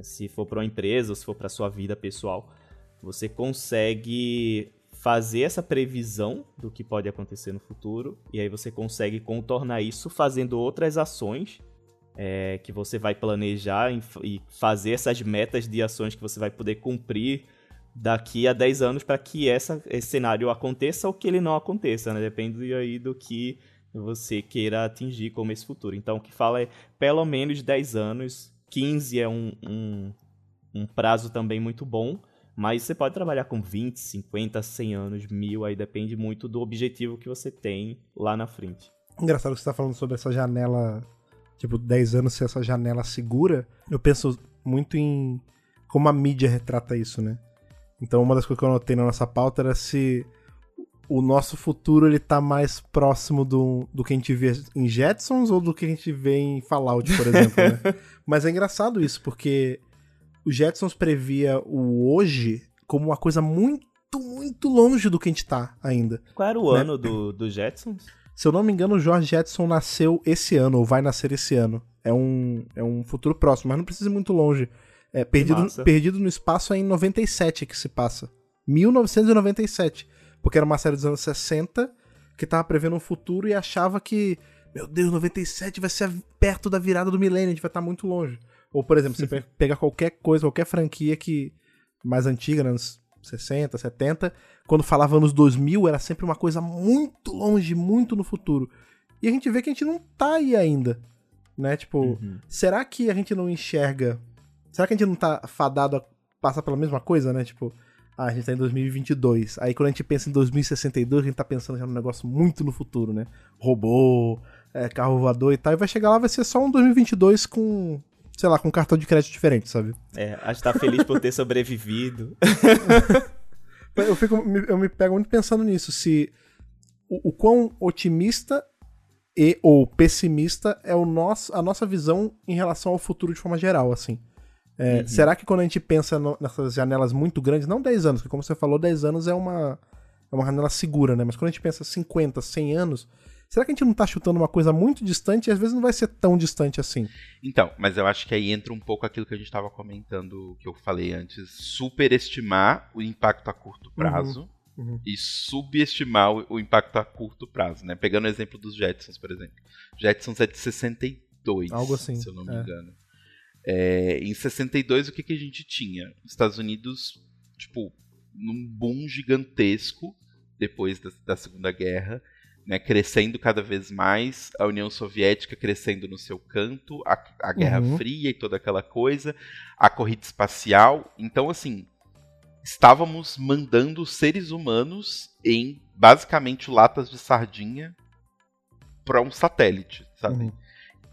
Se for para uma empresa ou se for para sua vida pessoal, você consegue fazer essa previsão do que pode acontecer no futuro e aí você consegue contornar isso fazendo outras ações é, que você vai planejar e fazer essas metas de ações que você vai poder cumprir daqui a 10 anos para que essa, esse cenário aconteça ou que ele não aconteça, né? Depende aí do que você queira atingir como esse futuro. Então, o que fala é pelo menos 10 anos, 15 é um, um, um prazo também muito bom, mas você pode trabalhar com 20, 50, 100 anos, mil, aí depende muito do objetivo que você tem lá na frente. Engraçado que você está falando sobre essa janela, tipo, 10 anos ser essa janela segura. Eu penso muito em como a mídia retrata isso, né? Então uma das coisas que eu anotei na nossa pauta era se o nosso futuro ele tá mais próximo do, do que a gente vê em Jetsons ou do que a gente vê em Fallout, por exemplo, né? Mas é engraçado isso, porque o Jetsons previa o hoje como uma coisa muito, muito longe do que a gente tá ainda. Qual era o né? ano do, do Jetsons? Se eu não me engano, o George Jetson nasceu esse ano, ou vai nascer esse ano. É um, é um futuro próximo, mas não precisa ir muito longe. É, perdido, perdido no Espaço é em 97 que se passa. 1997. Porque era uma série dos anos 60 que tava prevendo um futuro e achava que, meu Deus, 97 vai ser perto da virada do milênio, a gente vai estar tá muito longe. Ou, por exemplo, você pega qualquer coisa, qualquer franquia que mais antiga, né, anos 60, 70, quando falava anos 2000, era sempre uma coisa muito longe, muito no futuro. E a gente vê que a gente não tá aí ainda, né? Tipo, uhum. será que a gente não enxerga Será que a gente não tá fadado a passar pela mesma coisa, né? Tipo, ah, a gente tá em 2022. Aí quando a gente pensa em 2062, a gente tá pensando já num negócio muito no futuro, né? Robô, é, carro voador e tal. E vai chegar lá, vai ser só um 2022 com, sei lá, com um cartão de crédito diferente, sabe? É, a gente tá feliz por ter sobrevivido. eu, fico, eu me pego muito pensando nisso. Se o, o quão otimista e ou pessimista é o nosso, a nossa visão em relação ao futuro de forma geral, assim. É, uhum. Será que quando a gente pensa no, nessas janelas muito grandes, não 10 anos, porque como você falou, 10 anos é uma, é uma janela segura, né? Mas quando a gente pensa 50, 100 anos, será que a gente não tá chutando uma coisa muito distante e às vezes não vai ser tão distante assim? Então, mas eu acho que aí entra um pouco aquilo que a gente estava comentando, que eu falei antes, superestimar o impacto a curto uhum. prazo. Uhum. Uhum. e subestimar o, o, impacto a curto prazo, né? Pegando o exemplo dos Jetsons, por exemplo. Jetsons é de 62, Algo assim, se eu não me é. engano. É, em 62, o que, que a gente tinha? Estados Unidos, tipo, num boom gigantesco depois da, da Segunda Guerra, né, crescendo cada vez mais, a União Soviética crescendo no seu canto, a, a Guerra uhum. Fria e toda aquela coisa, a corrida espacial. Então, assim, estávamos mandando seres humanos em basicamente latas de sardinha para um satélite, sabe? Uhum.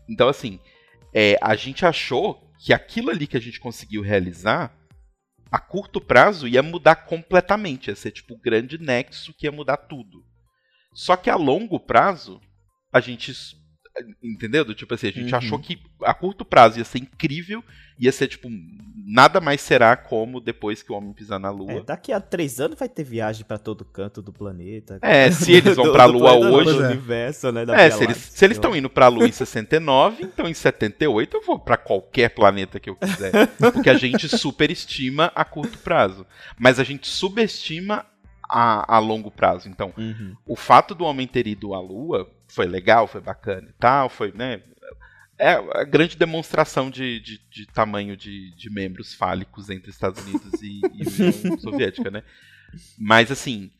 Então, assim, é, a gente achou que aquilo ali que a gente conseguiu realizar, a curto prazo ia mudar completamente, ia ser tipo o grande nexo que ia mudar tudo. Só que a longo prazo, a gente Entendeu? Do, tipo assim, a gente uhum. achou que a curto prazo ia ser incrível, ia ser tipo, nada mais será como depois que o homem pisar na Lua. É, daqui a três anos vai ter viagem para todo canto do planeta. É, se eles vão pra Lua hoje. Do universo, né, é, se eles, se eles estão indo pra Lua em 69, então em 78 eu vou para qualquer planeta que eu quiser. Porque a gente superestima a curto prazo. Mas a gente subestima a, a longo prazo. Então, uhum. o fato do homem ter ido à Lua foi legal, foi bacana e tal, foi, né? É a grande demonstração de, de, de tamanho de, de, membros fálicos entre Estados Unidos e, e União Soviética, né? Mas, assim,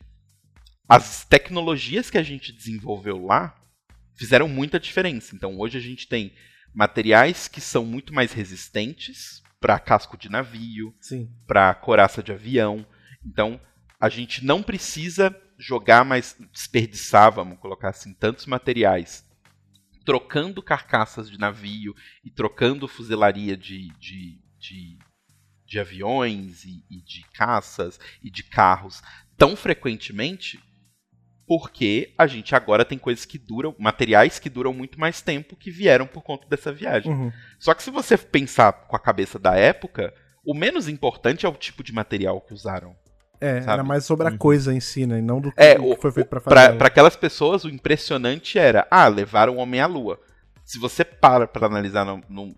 as tecnologias que a gente desenvolveu lá fizeram muita diferença. Então, hoje a gente tem materiais que são muito mais resistentes para casco de navio, para coraça de avião. Então, a gente não precisa jogar mais, desperdiçar, vamos colocar assim, tantos materiais trocando carcaças de navio e trocando fuzilaria de, de, de, de aviões e, e de caças e de carros tão frequentemente porque a gente agora tem coisas que duram, materiais que duram muito mais tempo que vieram por conta dessa viagem. Uhum. Só que se você pensar com a cabeça da época, o menos importante é o tipo de material que usaram. É, Sabe? era mais sobre a Uhum. coisa em si, né? E não do que, É, o o- que foi feito pra Pra fazer. pra aquelas pessoas, o impressionante era, ah, levaram o homem à lua. Se você para pra analisar no- no-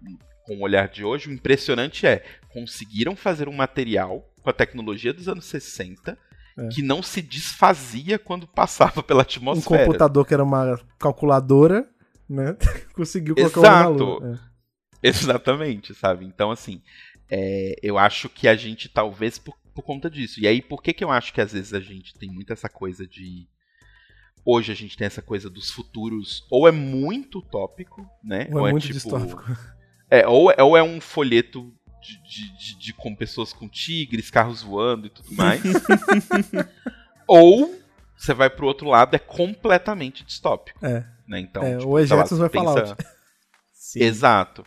com o olhar de hoje, o impressionante é, conseguiram fazer um material com a tecnologia dos anos 60 É. que não se desfazia quando passava pela Um atmosfera. computador que era uma calculadora, né? Conseguiu colocar o homem na Exato. lua. Exatamente, sabe? Então, assim, é, eu acho que a gente talvez por, por conta disso. E aí, por que, que eu acho que às vezes a gente tem muito essa coisa de. Hoje a gente tem essa coisa dos futuros, ou é muito utópico, né? É. Ou é muito distópico. É, ou, é- ou é um folheto de, de- de- de- com pessoas com tigres, carros voando e tudo mais. ou você vai pro outro lado, é completamente distópico. É. Né? Então, É, tipo, ou é ou é você pensa-. Sim. Exato.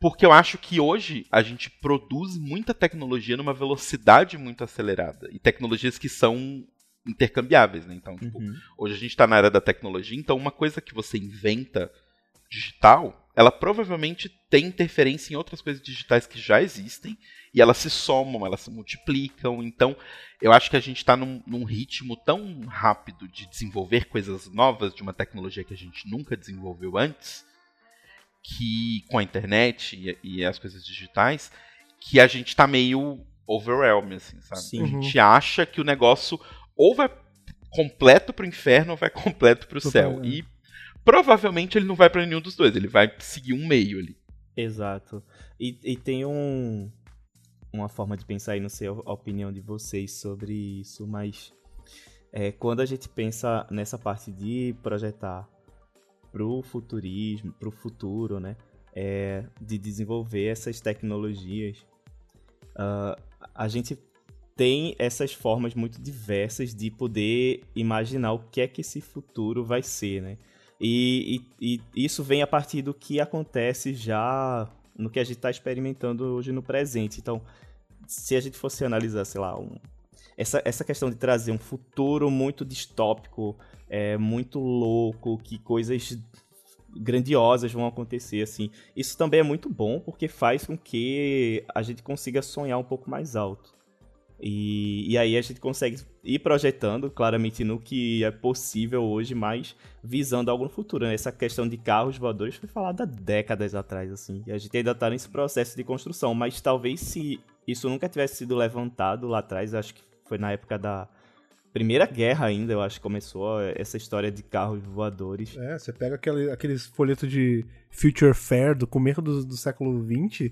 Porque eu acho que hoje a gente produz muita tecnologia numa velocidade muito acelerada. E tecnologias que são intercambiáveis, né? Então, tipo, Uhum. hoje a gente está na era da tecnologia, então uma coisa que você inventa digital, ela provavelmente tem interferência em outras coisas digitais que já existem, e elas se somam, elas se multiplicam. Então, eu acho que a gente está num, num ritmo tão rápido de desenvolver coisas novas de uma tecnologia que a gente nunca desenvolveu antes, que com a internet e, e as coisas digitais, que a gente está meio overwhelmed, assim, sabe? Sim. A gente acha que o negócio ou vai completo pro inferno ou vai completo pro Pro céu. E provavelmente ele não vai pra nenhum dos dois, ele vai seguir um meio ali. Exato. E, e tem um, uma forma de pensar aí, não sei a opinião de vocês sobre isso, mas é, quando a gente pensa nessa parte de projetar pro futurismo, pro futuro, né? É, de desenvolver essas tecnologias, ah, a gente tem essas formas muito diversas de poder imaginar o que é que esse futuro vai ser, né? E, e- e isso vem a partir do que acontece já no que a gente está experimentando hoje no presente. Então, se a gente fosse analisar, sei lá, um- essa, essa questão de trazer um futuro muito distópico, é, muito louco, que coisas grandiosas vão acontecer, assim. Isso também é muito bom, porque faz com que a gente consiga sonhar um pouco mais alto. E, e aí a gente consegue ir projetando claramente no que é possível hoje, mas visando algo no futuro. né? Essa questão de carros voadores foi falada décadas atrás, assim. E a gente ainda está nesse processo de construção, mas talvez se isso nunca tivesse sido levantado lá atrás, acho que foi na época da Primeira Guerra ainda, eu acho que começou essa história de carros voadores. É, você pega aquele, aqueles folhetos de Future Fair do começo do, do século XX,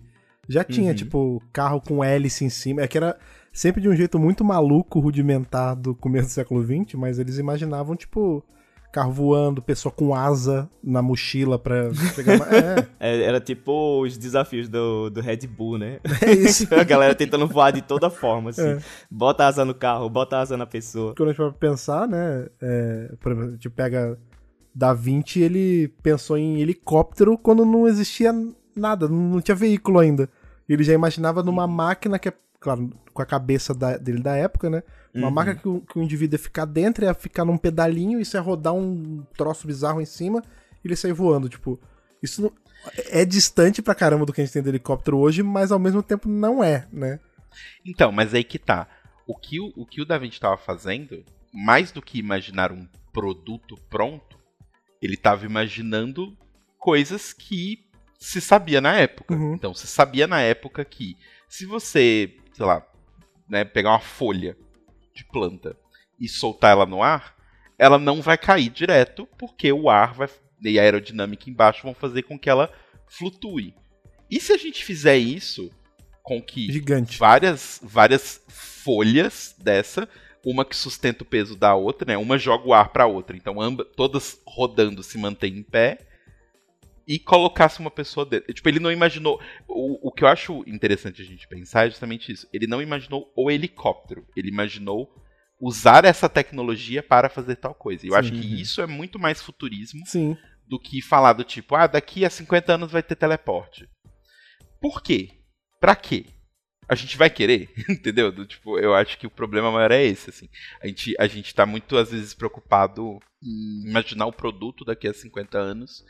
já tinha, Uhum. tipo, carro com hélice em cima. É que era sempre de um jeito muito maluco, rudimentar do começo do século XX, mas eles imaginavam, tipo, carro voando, pessoa com asa na mochila pra chegar mais. É, É, Era tipo os desafios do, do Red Bull, né? é isso. a galera tentando voar de toda forma, assim. É. Bota asa no carro, bota asa na pessoa. Quando a gente vai pensar, né? é, por exemplo, a gente pega Da Vinci, ele pensou em helicóptero quando não existia nada, não não tinha veículo ainda. Ele já imaginava numa máquina que é, claro, com a cabeça da- dele da época, né? Uma Uhum. máquina que o, que o indivíduo ia ficar dentro, ia ficar num pedalinho, isso ia rodar um troço bizarro em cima e ele sair voando. Tipo, isso não- é distante pra caramba do que a gente tem do helicóptero hoje, mas ao mesmo tempo não é, né? Então, mas aí que tá. O que o, o, que o Da Vinci estava fazendo, mais do que imaginar um produto pronto, ele estava imaginando coisas que se sabia na época. Uhum. Então, se sabia na época que se você, sei lá, né, pegar uma folha de planta e soltar ela no ar, ela não vai cair direto, porque o ar vai, e a aerodinâmica embaixo vão fazer com que ela flutue. E se a gente fizer isso com que Gigante. várias, várias folhas dessa, uma que sustenta o peso da outra, né? Uma joga o ar para outra. Então, ambas, todas rodando se mantêm em pé. E colocasse uma pessoa dentro. Tipo, ele não imaginou. O, o que eu acho interessante a gente pensar é justamente isso. Ele não imaginou o helicóptero. Ele imaginou usar essa tecnologia para fazer tal coisa. Eu Sim, acho que uhum. isso é muito mais futurismo Sim. do que falar do tipo, ah, daqui a 50 anos vai ter teleporte. Por quê? Pra quê? A gente vai querer, entendeu? Do, tipo, eu acho que o problema maior é esse, assim. A gente, a gente tá muito, às vezes, preocupado em imaginar o produto daqui a 50 anos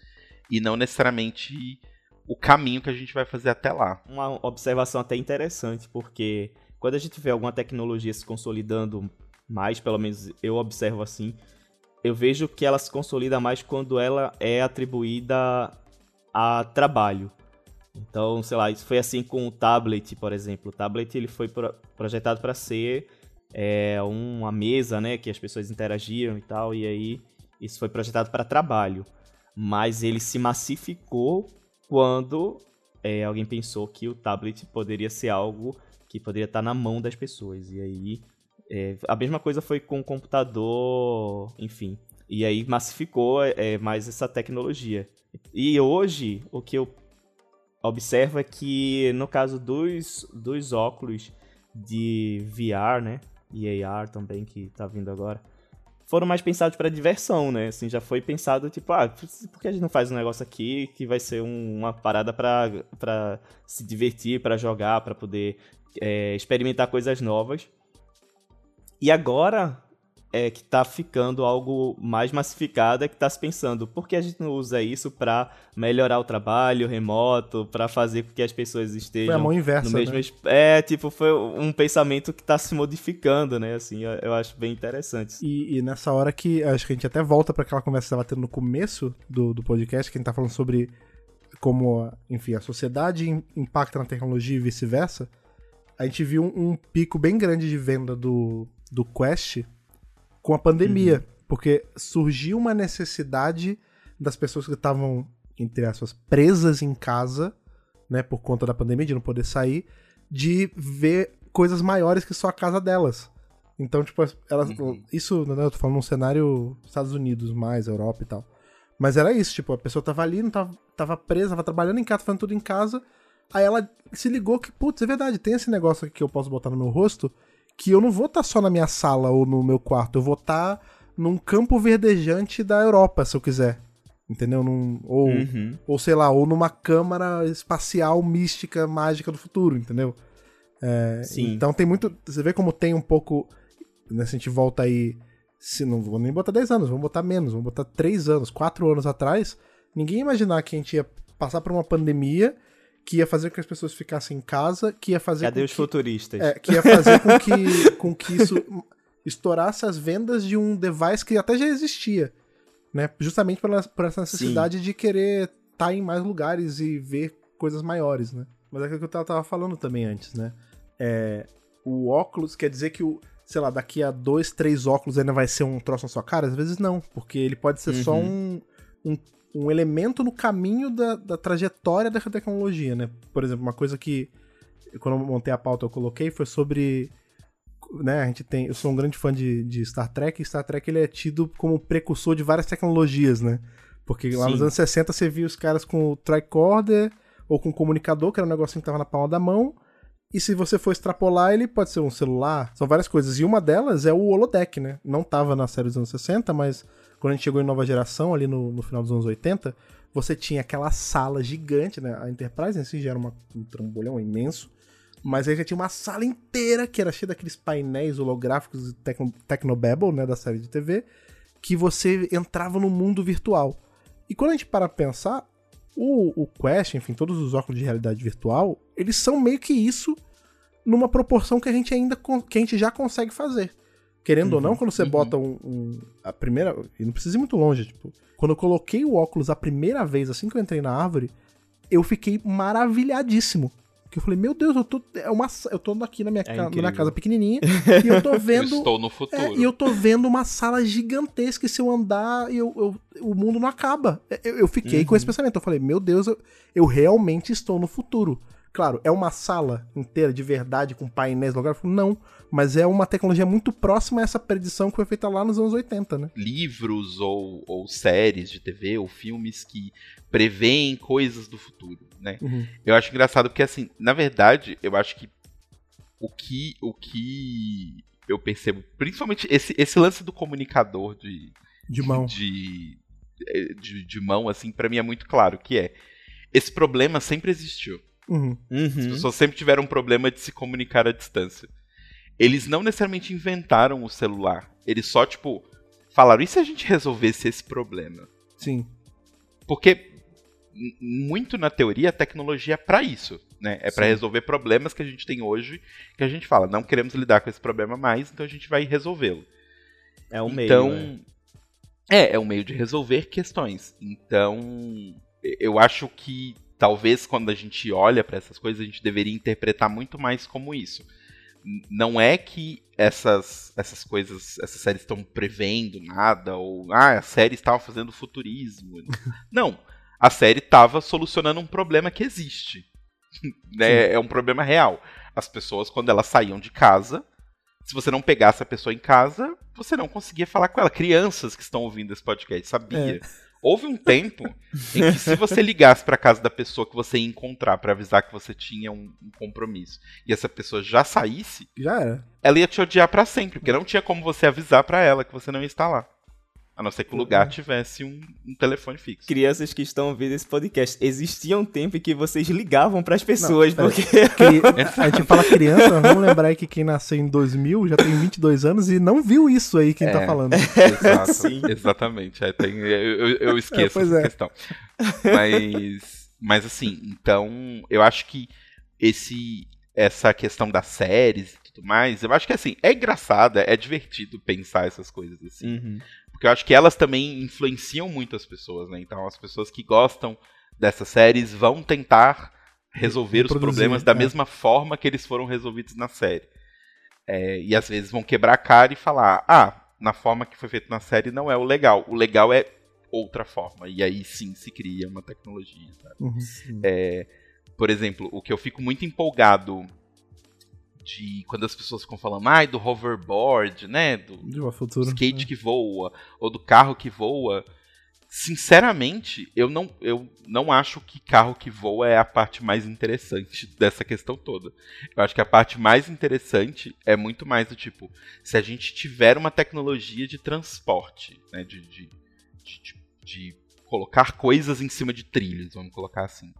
e não necessariamente o caminho que a gente vai fazer até lá. Uma observação até interessante, porque quando a gente vê alguma tecnologia se consolidando mais, pelo menos eu observo assim, eu vejo que ela se consolida mais quando ela é atribuída a trabalho. Então, sei lá, isso foi assim com o tablet, por exemplo. O tablet ele foi pro projetado para ser é, uma mesa, né, que as pessoas interagiam e tal, e aí isso foi projetado para trabalho. Mas ele se massificou quando é, alguém pensou que o tablet poderia ser algo que poderia estar na mão das pessoas. E aí, é, a mesma coisa foi com o computador, enfim. E aí massificou é, mais essa tecnologia. E hoje, o que eu observo é que, no caso dos, dos óculos de VR, né? E AR também, que tá vindo agora, foram mais pensados para diversão, né? Assim, já foi pensado, tipo, ah, por que a gente não faz um negócio aqui que vai ser um, uma parada para se divertir, para jogar, para poder é, experimentar coisas novas. E agora é que tá ficando algo mais massificado, é que tá se pensando, por que a gente não usa isso para melhorar o trabalho remoto, para fazer com que as pessoas estejam Foi a mão inversa, no mesmo né? é, tipo, foi um pensamento que tá se modificando, né? Assim, eu, eu acho bem interessante. E, e nessa hora que acho que a gente até volta para aquela conversa que estava tendo no começo do, do podcast, que a gente tá falando sobre como, enfim, a sociedade im- impacta na tecnologia e vice-versa. A gente viu um, um pico bem grande de venda do, do Quest com a pandemia, porque surgiu uma necessidade das pessoas que estavam, entre aspas, presas em casa, né, por conta da pandemia, de não poder sair, de ver coisas maiores que só a casa delas. Então, tipo, elas. Uhum. Isso, né, eu tô falando num cenário Estados Unidos, mais Europa e tal. Mas era isso, tipo, a pessoa tava ali, não tava, tava presa, tava trabalhando em casa, fazendo tudo em casa. Aí ela se ligou que, putz, é verdade, tem esse negócio aqui que eu posso botar no meu rosto, que eu não vou estar só na minha sala ou no meu quarto, eu vou estar num campo verdejante da Europa, se eu quiser. Entendeu? Num, ou, Uhum. ou sei lá, ou numa câmara espacial mística, mágica do futuro, entendeu? É, Sim. Então tem muito. Você vê como tem um pouco. Né, se a gente volta aí. Se não vou nem botar 10 anos, vamos botar menos, vamos botar 3 anos, 4 anos atrás. Ninguém ia imaginar que a gente ia passar por uma pandemia que ia fazer com que as pessoas ficassem em casa, que ia fazer Cadê com os que, futuristas? é, que ia fazer com que, com que isso estourasse as vendas de um device que até já existia, né? Justamente por, por essa necessidade de querer estar em mais lugares e ver coisas maiores, né? Mas é aquilo que eu tava, falando também antes, né? É, o óculos quer dizer que o, sei lá, daqui a dois, três óculos ainda vai ser um troço na sua cara? Às vezes não, porque ele pode ser só um, um, um elemento no caminho da, da trajetória dessa tecnologia, né? Por exemplo, uma coisa que quando eu montei a pauta eu coloquei foi sobre né, a gente tem, eu sou um grande fã de, de Star Trek, e Star Trek ele é tido como precursor de várias tecnologias, né? Porque lá Sim. nos anos 60 você via os caras com o tricorder ou com o comunicador, que era um negocinho que tava na palma da mão, e se você for extrapolar, ele pode ser um celular, são várias coisas. E uma delas é o holodeck, né? Não tava na série dos anos 60, mas quando a gente chegou em nova geração, ali no, no final dos anos 80, você tinha aquela sala gigante, né? A Enterprise em si já era uma, um trambolhão imenso, mas aí já tinha uma sala inteira que era cheia daqueles painéis holográficos tecno, Tecnobabble, né, da série de TV, que você entrava no mundo virtual. E quando a gente para pensar, o, o Quest, enfim, todos os óculos de realidade virtual, eles são meio que isso numa proporção que a gente ainda que a gente já consegue fazer. Querendo ou não, quando você uhum. bota um, um- a primeira, e não precisa ir muito longe, tipo, quando eu coloquei o óculos a primeira vez assim que eu entrei na árvore, eu fiquei maravilhadíssimo. Que eu falei, meu Deus, eu tô é uma eu tô aqui na minha, ca- na minha casa pequenininha e eu tô Eu vendo estou no futuro. é, e eu tô vendo uma sala gigantesca e se eu andar, eu, eu- o mundo não acaba. É, Eu, eu fiquei com esse pensamento. Eu falei, meu Deus, eu, eu realmente estou no futuro. Claro, é uma sala inteira de verdade com painéis holográficos? Não. Mas é uma tecnologia muito próxima a essa predição que foi feita lá nos anos 80, né? livros ou, ou séries de TV ou filmes que preveem coisas do futuro, né? Uhum. Eu acho engraçado porque assim, na verdade, eu acho que o que o que eu percebo, principalmente esse, esse lance do comunicador de, De mão. de, de, de mão, assim, pra mim é muito claro que é. Esse problema sempre existiu. Uhum. As Uhum. pessoas sempre tiveram um problema de se comunicar à distância. Eles não necessariamente inventaram o celular. Eles só, tipo, falaram, e se a gente resolvesse esse problema? Sim. Porque, muito na teoria, a tecnologia é pra isso. Né? É pra Sim. resolver problemas que a gente tem hoje, que a gente fala, não queremos lidar com esse problema mais, então a gente vai resolvê-lo. É um meio. então, né? é, é um meio de resolver questões. Então, eu acho que talvez quando a gente olha pra essas coisas, a gente deveria interpretar muito mais como isso. Não é que essas, essas coisas, essas séries estão prevendo nada, ou ah, a série estava fazendo futurismo. Não. A série estava solucionando um problema que existe. né? É um problema real. As pessoas, quando elas saíam de casa, se você não pegasse a pessoa em casa, você não conseguia falar com ela. Crianças que estão ouvindo esse podcast, sabia? Houve um tempo em que se você ligasse para casa da pessoa que você ia encontrar para avisar que você tinha um, um compromisso e essa pessoa já saísse, Já era. ela ia te odiar para sempre, porque não tinha como você avisar para ela que você não ia estar lá. A não ser que o lugar tivesse um, um telefone fixo. Crianças que estão ouvindo esse podcast, existia um tempo em que vocês ligavam pras pessoas, pera. porque. Cri- A gente fala criança, vamos lembrar aí que quem nasceu em 2000 já tem 22 anos e não viu isso aí quem tá É. falando. Exato, Sim. exatamente. É, tem- eu, eu- eu esqueço pois essa é. questão. Mas, mas assim, então eu acho que esse essa questão das séries e tudo mais, eu acho que assim, é engraçado, é divertido pensar essas coisas assim. Uhum. Porque eu acho que elas também influenciam muito as pessoas, né? Então as pessoas que gostam dessas séries vão tentar resolver os problemas da é. mesma forma que eles foram resolvidos na série. É, e às vezes vão quebrar a cara e falar, ah, na forma que foi feito na série não é o legal. O legal é outra forma. E aí sim se cria uma tecnologia. Uhum. É, por exemplo, o que eu fico muito empolgado de quando as pessoas ficam falando, ai, do hoverboard, né? Do, skate que voa ou do carro que voa. Sinceramente, eu não, eu não acho que carro que voa é a parte mais interessante dessa questão toda. Eu acho que a parte mais interessante é muito mais do tipo, se a gente tiver uma tecnologia de transporte, né, de, de, de, de- de colocar coisas em cima de trilhos, vamos colocar assim,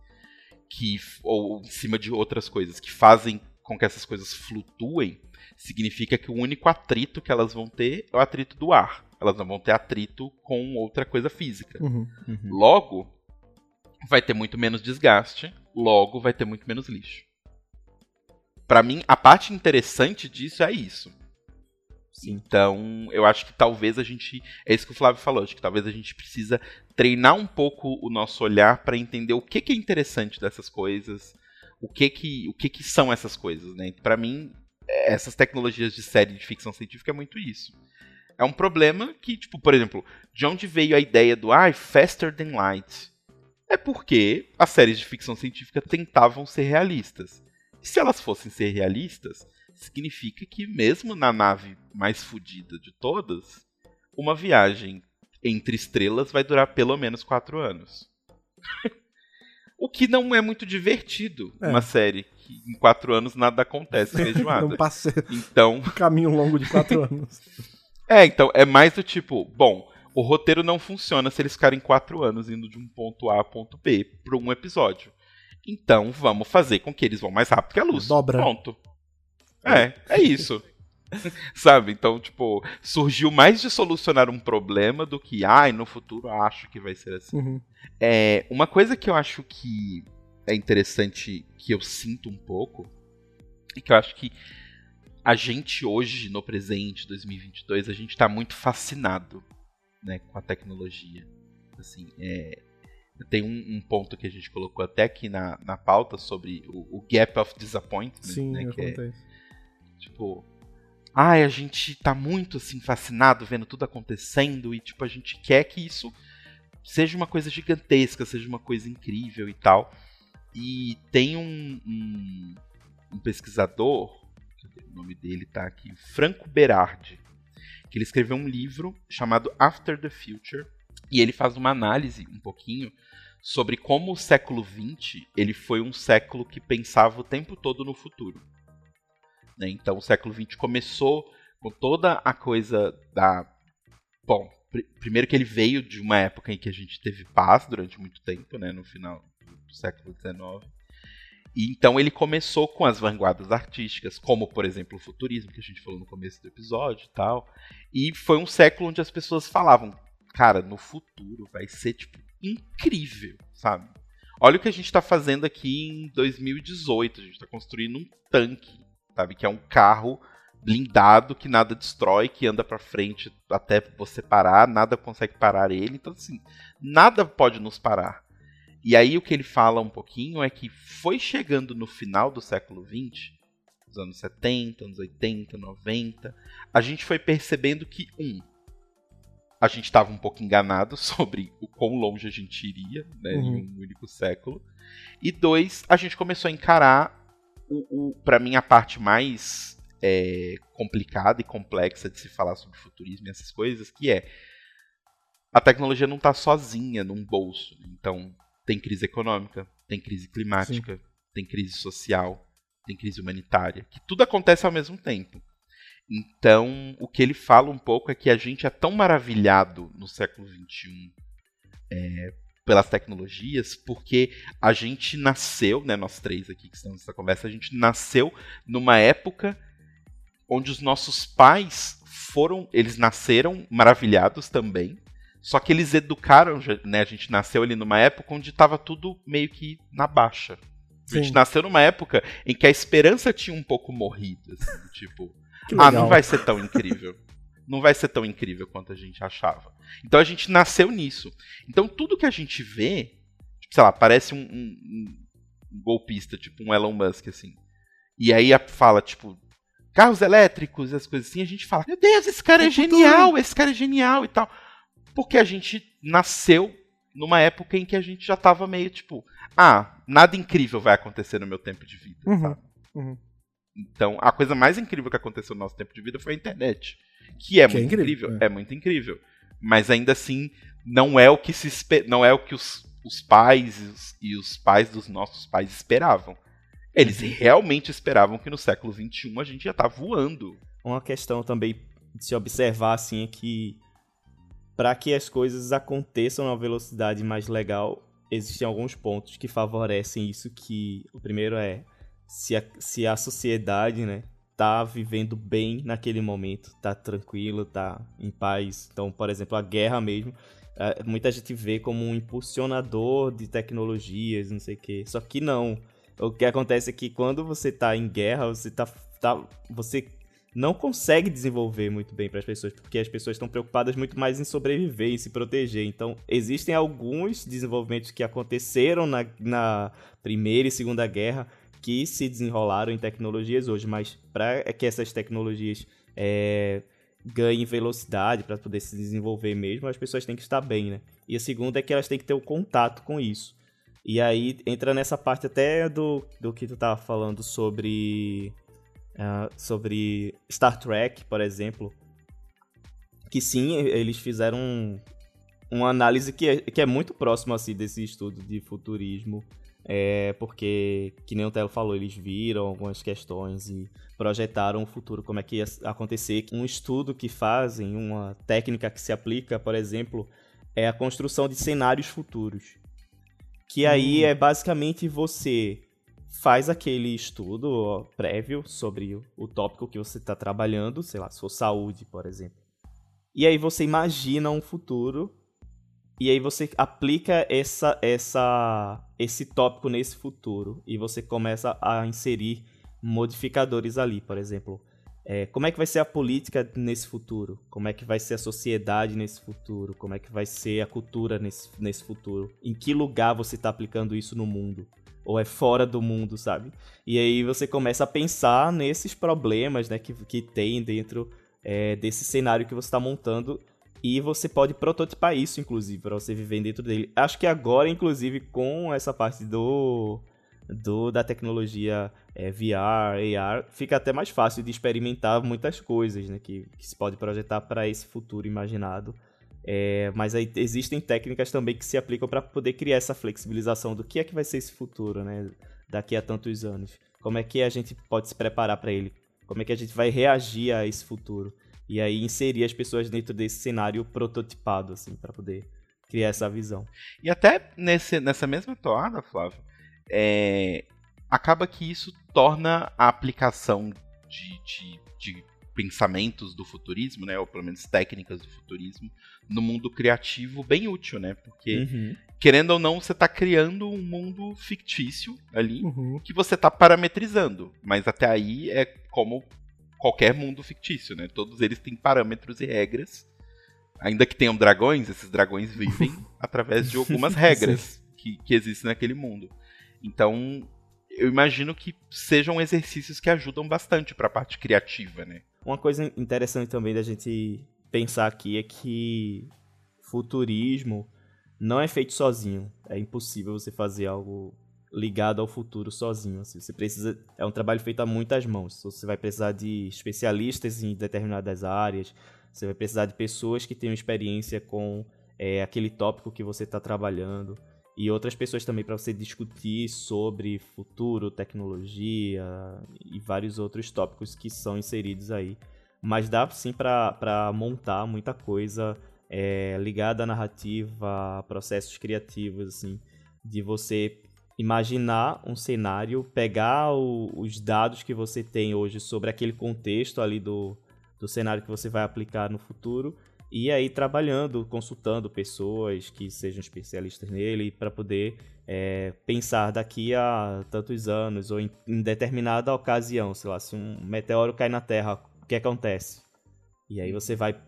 que ou em cima de outras coisas que fazem com que essas coisas flutuem, significa que o único atrito que elas vão ter é o atrito do ar. Elas não vão ter atrito com outra coisa física. Uhum. Uhum. Logo, vai ter muito menos desgaste, logo vai ter muito menos lixo. Pra mim, a parte interessante disso é isso. Sim. Então, eu acho que talvez a gente. É isso que o Flávio falou, acho que talvez a gente precisa treinar um pouco o nosso olhar para entender o que, que é interessante dessas coisas, o que que, o que, que são essas coisas, né? Para mim, essas tecnologias de série de ficção científica é muito isso. É um problema que, tipo, por exemplo, de onde veio a ideia do ah, faster than light? É porque as séries de ficção científica tentavam ser realistas. E se elas fossem ser realistas, significa que mesmo na nave mais fodida de todas, uma viagem entre estrelas vai durar pelo menos quatro anos. o que não é muito divertido É. uma série que em quatro anos nada acontece Não feijoada. passei então, um caminho longo de quatro anos. é, então é mais do tipo, bom, o roteiro não funciona se eles ficarem quatro anos indo de um ponto A a ponto B para um episódio. Então vamos fazer com que eles vão mais rápido que a luz. Dobra. Pronto. É, é isso. Sabe? Então, tipo, surgiu mais de solucionar um problema do que, ai, no futuro acho que vai ser assim. Uhum. É, uma coisa que eu acho que é interessante, que eu sinto um pouco, e que eu acho que a gente hoje, no presente, 2022, a gente tá muito fascinado né, com a tecnologia. Assim, é, tem um, um ponto que a gente colocou até aqui na, na pauta sobre o, o Gap of Disappointment, Sim, né, que é. Tipo, ai, a gente tá muito assim fascinado vendo tudo acontecendo e tipo a gente quer que isso seja uma coisa gigantesca, seja uma coisa incrível e tal. E tem um, um, um pesquisador, o nome dele tá aqui, Franco Berardi, que ele escreveu um livro chamado After the Future e ele faz uma análise um pouquinho sobre como o século XX ele foi um século que pensava o tempo todo no futuro. Né? Então o século XX começou com toda a coisa da. Bom, pr primeiro que ele veio de uma época em que a gente teve paz durante muito tempo, né? No final do século XIX. E então ele começou com as vanguardas artísticas, como por exemplo o futurismo, que a gente falou no começo do episódio e tal. E foi um século onde as pessoas falavam, cara, no futuro vai ser tipo incrível, sabe? Olha o que a gente está fazendo aqui em 2018, a gente está construindo um tanque, sabe, que é um carro blindado que nada destrói, que anda para frente até você parar, nada consegue parar ele. Então assim, nada pode nos parar. E aí o que ele fala um pouquinho é que foi chegando no final do século XX, nos anos 70, anos 80, 90, a gente foi percebendo que, um, a gente estava um pouco enganado sobre o quão longe a gente iria né, uhum. em um único século. E dois, a gente começou a encarar, o, o para mim, a parte mais é, complicada e complexa de se falar sobre futurismo e essas coisas, que é a tecnologia não está sozinha num bolso. Então, tem crise econômica, tem crise climática, Sim. tem crise social, tem crise humanitária, que tudo acontece ao mesmo tempo. Então, o que ele fala um pouco é que a gente é tão maravilhado no século XXI é, pelas tecnologias, porque a gente nasceu, né, nós três aqui que estamos nessa conversa, a gente nasceu numa época onde os nossos pais foram, eles nasceram maravilhados também, só que eles educaram, né? A gente nasceu ali numa época onde estava tudo meio que na baixa. A gente nasceu numa época em que a esperança tinha um pouco morrido, assim, tipo, ah, não vai ser tão incrível. Não vai ser tão incrível quanto a gente achava. Então a gente nasceu nisso. Então tudo que a gente vê, tipo, sei lá, parece um, um, um golpista, tipo um Elon Musk, assim. E aí fala, tipo, carros elétricos, as coisas assim, a gente fala, meu Deus, esse cara é, é genial, esse cara é genial e tal porque a gente nasceu numa época em que a gente já tava meio tipo, ah, nada incrível vai acontecer no meu tempo de vida, uhum, sabe? Uhum. Então, a coisa mais incrível que aconteceu no nosso tempo de vida foi a internet. Que é que muito é incrível, incrível é. é. muito incrível. Mas ainda assim, não é o que se não é o que os, os pais e os, e os pais dos nossos pais esperavam. Eles uhum. realmente esperavam que no século XXI a gente já tá voando. Uma questão também de se observar assim é que para que as coisas aconteçam numa velocidade mais legal, existem alguns pontos que favorecem isso, que o primeiro é se a, se a sociedade, né, tá vivendo bem naquele momento, tá tranquilo, tá em paz. Então, por exemplo, a guerra mesmo, é, muita gente vê como um impulsionador de tecnologias, não sei o quê. Só que não. O que acontece é que quando você tá em guerra, você tá, tá você não consegue desenvolver muito bem para as pessoas, porque as pessoas estão preocupadas muito mais em sobreviver, em se proteger. Então, existem alguns desenvolvimentos que aconteceram na, na Primeira e Segunda Guerra que se desenrolaram em tecnologias hoje, mas para que essas tecnologias é, ganhem velocidade, para poder se desenvolver mesmo, as pessoas têm que estar bem, né? E a segunda é que elas têm que ter o um contato com isso. E aí entra nessa parte até do, do que tu estava falando sobre uh, sobre Star Trek, por exemplo, que sim, eles fizeram uma análise que é, que é muito próxima assim, desse estudo de futurismo, é, porque, que nem o Telo falou, eles viram algumas questões e projetaram o futuro, como é que ia acontecer. Um estudo que fazem, uma técnica que se aplica, por exemplo, é a construção de cenários futuros. Que aí hum. é basicamente você faz aquele estudo prévio sobre o tópico que você está trabalhando, sei lá, for saúde, por exemplo. E aí você imagina um futuro e aí você aplica essa, essa, esse tópico nesse futuro e você começa a inserir modificadores ali, por exemplo. É, como é que vai ser a política nesse futuro? Como é que vai ser a sociedade nesse futuro? Como é que vai ser a cultura nesse, nesse futuro? Em que lugar você está aplicando isso no mundo? ou é fora do mundo, sabe? E aí você começa a pensar nesses problemas, né, que, que tem dentro é, desse cenário que você está montando e você pode prototipar isso, inclusive, para você viver dentro dele. Acho que agora, inclusive, com essa parte do, do da tecnologia é, VR, AR, fica até mais fácil de experimentar muitas coisas, né, que, que se pode projetar para esse futuro imaginado. É, mas aí existem técnicas também que se aplicam para poder criar essa flexibilização do que é que vai ser esse futuro, né? Daqui a tantos anos. Como é que a gente pode se preparar para ele? Como é que a gente vai reagir a esse futuro? E aí inserir as pessoas dentro desse cenário prototipado, assim, para poder criar essa visão. E até nesse, nessa mesma toada, Flávio, é, acaba que isso torna a aplicação de, de, de, pensamentos do futurismo, né, ou pelo menos técnicas do futurismo, no mundo criativo bem útil, né? Porque, uhum. querendo ou não, você está criando um mundo fictício ali uhum. que você está parametrizando. Mas até aí é como qualquer mundo fictício, né? Todos eles têm parâmetros e regras. Ainda que tenham dragões, esses dragões vivem através de algumas regras que, que existem naquele mundo. Então, eu imagino que sejam exercícios que ajudam bastante para a parte criativa, né? Uma coisa interessante também da gente pensar aqui é que futurismo não é feito sozinho. É impossível você fazer algo ligado ao futuro sozinho. Assim. Você precisa é um trabalho feito a muitas mãos. Você vai precisar de especialistas em determinadas áreas. Você vai precisar de pessoas que tenham experiência com é, aquele tópico que você está trabalhando e outras pessoas também para você discutir sobre futuro, tecnologia e vários outros tópicos que são inseridos aí. Mas dá sim para montar muita coisa é, ligada à narrativa, a processos criativos, assim, de você imaginar um cenário, pegar o, os dados que você tem hoje sobre aquele contexto ali do, do cenário que você vai aplicar no futuro e aí trabalhando, consultando pessoas que sejam especialistas nele para poder é, pensar daqui a tantos anos ou em, em, determinada ocasião, sei lá, se um meteoro cai na Terra, o que acontece? E aí você vai,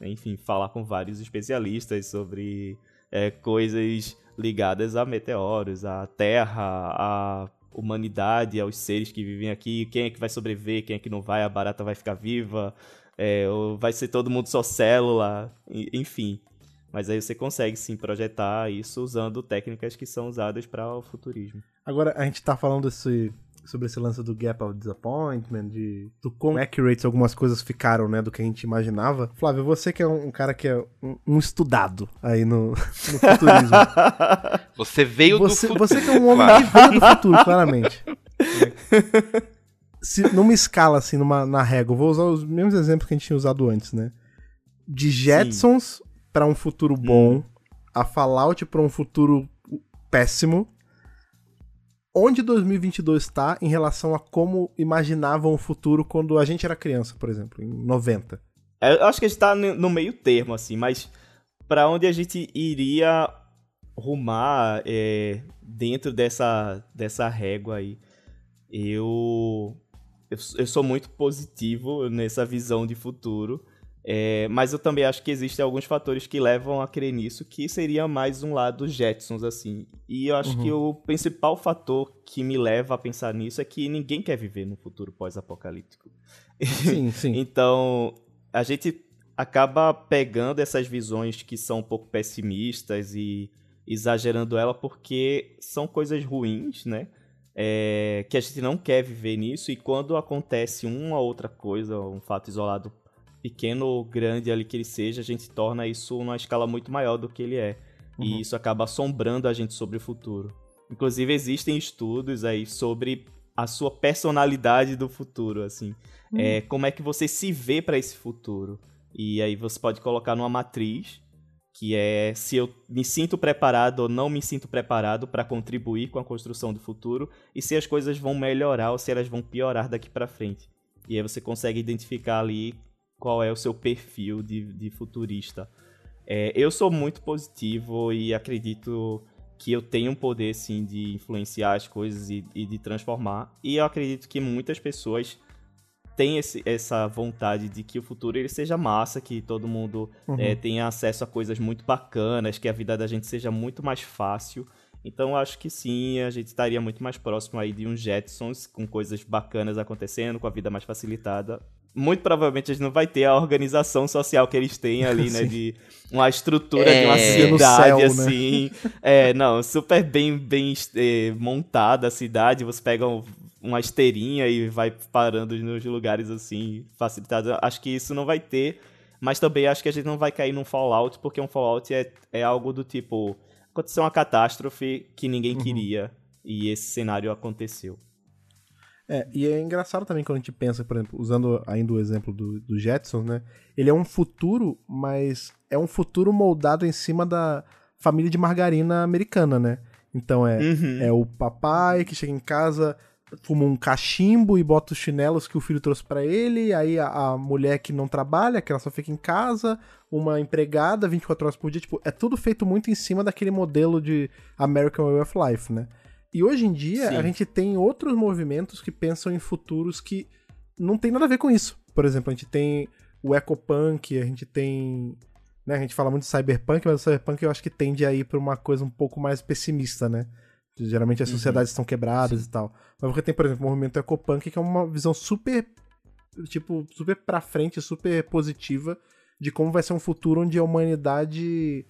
enfim, falar com vários especialistas sobre é, coisas ligadas a meteoros, a Terra, a humanidade, aos seres que vivem aqui, quem é que vai sobreviver, quem é que não vai, a barata vai ficar viva, é, ou vai ser todo mundo só célula, enfim. Mas aí você consegue sim projetar isso usando técnicas que são usadas para o futurismo. Agora, a gente está falando desse, sobre esse lance do gap of disappointment, de do quão accurate algumas coisas ficaram, né, do que a gente imaginava. Flávio, você que é um, um cara que é um, um, estudado aí no, no futurismo. Você veio você, do futuro. Você que é um homem que veio do futuro, claramente. se, numa escala, assim, numa, na régua, vou usar os mesmos exemplos que a gente tinha usado antes, né? De Jetsons para um futuro bom, hum. a Fallout para um futuro péssimo. Onde 2022 está em relação a como imaginavam o futuro quando a gente era criança, por exemplo, em 90? É, eu acho que a gente tá no meio termo, assim, mas para onde a gente iria rumar é, dentro dessa, dessa régua aí? Eu eu, eu sou muito positivo nessa visão de futuro. É, mas eu também acho que existem alguns fatores que levam a crer nisso, que seria mais um lado Jetsons, assim. E eu acho uhum. que o principal fator que me leva a pensar nisso é que ninguém quer viver no futuro pós-apocalíptico. Sim, sim. então, a gente acaba pegando essas visões que são um pouco pessimistas e exagerando ela porque são coisas ruins, né? é, que a gente não quer viver nisso e quando acontece uma outra coisa, um fato isolado pequeno ou grande ali que ele seja, a gente torna isso numa escala muito maior do que ele é. Uhum. E isso acaba assombrando a gente sobre o futuro. Inclusive existem estudos aí sobre a sua personalidade do futuro, assim. Uhum. É, como é que você se vê para esse futuro. E aí você pode colocar numa matriz que é se eu me sinto preparado ou não me sinto preparado para contribuir com a construção do futuro e se as coisas vão melhorar ou se elas vão piorar daqui para frente. E aí você consegue identificar ali qual é o seu perfil de, de futurista. É, eu sou muito positivo e acredito que eu tenho um poder sim de influenciar as coisas e, e de transformar. E eu acredito que muitas pessoas tem esse, essa vontade de que o futuro ele seja massa, que todo mundo uhum. é, tenha acesso a coisas muito bacanas, que a vida da gente seja muito mais fácil. Então acho que sim, a gente estaria muito mais próximo aí de uns Jetsons com coisas bacanas acontecendo, com a vida mais facilitada. Muito provavelmente a gente não vai ter a organização social que eles têm ali, né? De uma estrutura é, de uma cidade, céu, né? assim. Né? É, não, super bem, bem é, montada a cidade. Você pega um, uma esteirinha e vai parando nos lugares assim, facilitado. Acho que isso não vai ter, mas também acho que a gente não vai cair num Fallout, porque um Fallout é, é algo do tipo: aconteceu uma catástrofe que ninguém uhum. queria e esse cenário aconteceu. É, e é engraçado também quando a gente pensa, por exemplo, usando ainda o exemplo do, do Jetsons, né? Ele é um futuro, mas é um futuro moldado em cima da família de margarina americana, né? Então é, uhum. é o papai que chega em casa, fuma um cachimbo e bota os chinelos que o filho trouxe para ele, aí a, a, mulher que não trabalha, que ela só fica em casa, uma empregada 24 horas por dia, tipo, é tudo feito muito em cima daquele modelo de American Way of Life, né? E hoje em dia Sim. a gente tem outros movimentos que pensam em futuros que não tem nada a ver com isso. Por exemplo, a gente tem o ecopunk, a gente tem né, a gente fala muito de cyberpunk, mas o cyberpunk eu acho que tende a ir para uma coisa um pouco mais pessimista, né? Geralmente as uhum. sociedades estão quebradas Sim. e tal. Mas você tem, por exemplo, o movimento ecopunk, que é uma visão super, tipo, super pra frente, super positiva de como vai ser um futuro onde a humanidade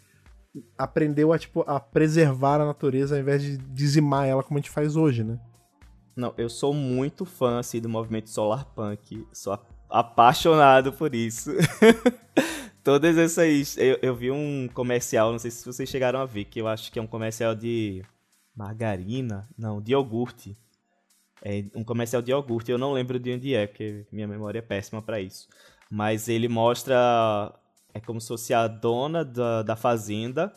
aprendeu a, tipo, a preservar a natureza ao invés de dizimar ela como a gente faz hoje, né? Não, eu sou muito fã, assim, do movimento solar punk. Sou apaixonado por isso. Todas essas... Eu, eu vi um comercial, não sei se vocês chegaram a ver, que eu acho que é um comercial de margarina, não, de iogurte. É um comercial de iogurte, eu não lembro de onde é, porque minha memória é péssima para isso. Mas ele mostra é como se fosse a dona da, da fazenda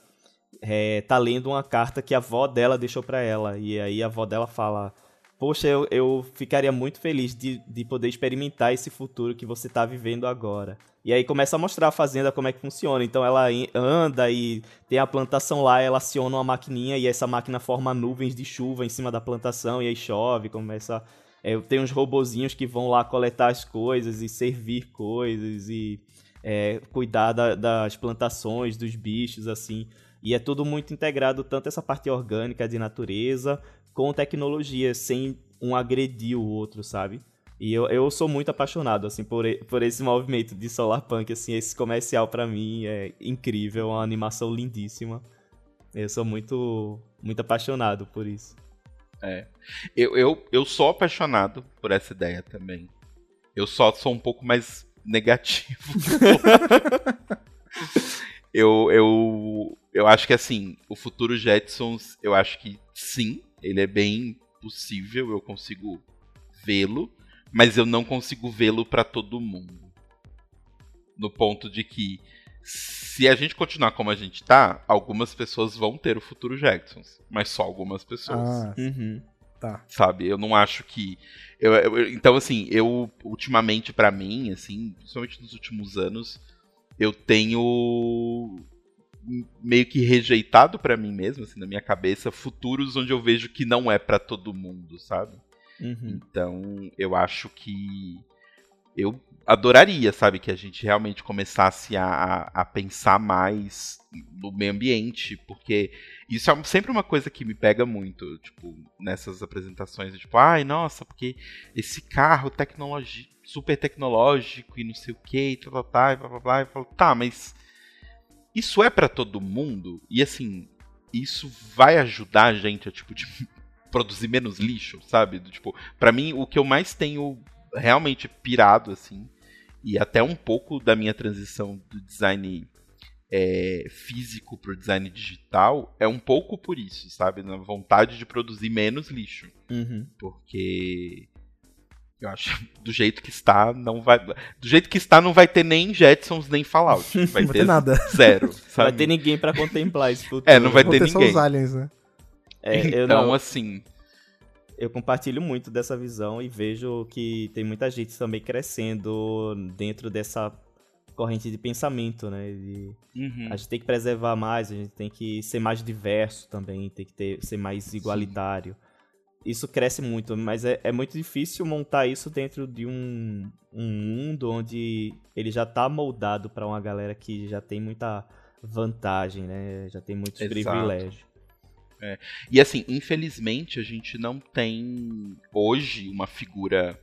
é, tá lendo uma carta que a avó dela deixou para ela. E aí a avó dela fala: Poxa, eu, eu ficaria muito feliz de, de poder experimentar esse futuro que você tá vivendo agora. E aí começa a mostrar a fazenda como é que funciona. Então ela anda e tem a plantação lá, ela aciona uma maquininha e essa máquina forma nuvens de chuva em cima da plantação e aí chove, começa. É, tem uns robozinhos que vão lá coletar as coisas e servir coisas e é, cuidar da, das plantações, dos bichos, assim. E é tudo muito integrado, tanto essa parte orgânica de natureza, com tecnologia, sem um agredir o outro, sabe? E eu, eu sou muito apaixonado, assim, por, por esse movimento de solar punk, assim, esse comercial para mim é incrível, uma animação lindíssima. Eu sou muito, muito apaixonado por isso. É. Eu, eu, eu sou apaixonado por essa ideia também. Eu só sou um pouco mais negativo. eu, eu, eu acho que assim, o futuro Jetsons, eu acho que sim, ele é bem possível, eu consigo vê-lo, mas eu não consigo vê-lo para todo mundo. No ponto de que se a gente continuar como a gente tá, algumas pessoas vão ter o futuro Jacksons, mas só algumas pessoas. Ah, uhum. Tá. Sabe? Eu não acho que eu, eu então assim, eu ultimamente para mim, assim, principalmente nos últimos anos, eu tenho meio que rejeitado para mim mesmo, assim, na minha cabeça, futuros onde eu vejo que não é para todo mundo, sabe? Uhum. Então, eu acho que eu adoraria, sabe, que a gente realmente começasse a, a pensar mais no meio ambiente, porque isso é sempre uma coisa que me pega muito, tipo, nessas apresentações, tipo, ai, nossa, porque esse carro tecnologi super tecnológico e não sei o que, e tal, tal, tal, e blá, blá, blá, e falo, tá, mas isso é para todo mundo? E assim, isso vai ajudar a gente a, tipo, de produzir menos lixo, sabe? Tipo, para mim, o que eu mais tenho realmente pirado, assim, e até um pouco da minha transição do design é, físico para o design digital é um pouco por isso, sabe? Na vontade de produzir menos lixo. Uhum. Porque eu acho do jeito que está, não vai. Do jeito que está, não vai ter nem Jetsons nem Fallout. Vai, não vai ter, nada. Zero. Sabe? Vai ter ninguém para contemplar esse futuro. É, não vai ter, ter ninguém. Só os aliens, né? É, então, não... assim. Eu compartilho muito dessa visão e vejo que tem muita gente também crescendo dentro dessa corrente de pensamento, né? De, uhum. A gente tem que preservar mais, a gente tem que ser mais diverso também, tem que ter, ser mais igualitário. Sim. Isso cresce muito, mas é, é, muito difícil montar isso dentro de um, um mundo onde ele já está moldado para uma galera que já tem muita vantagem, né? Já tem muitos Exato. privilégios. É. E assim, infelizmente a gente não tem hoje uma figura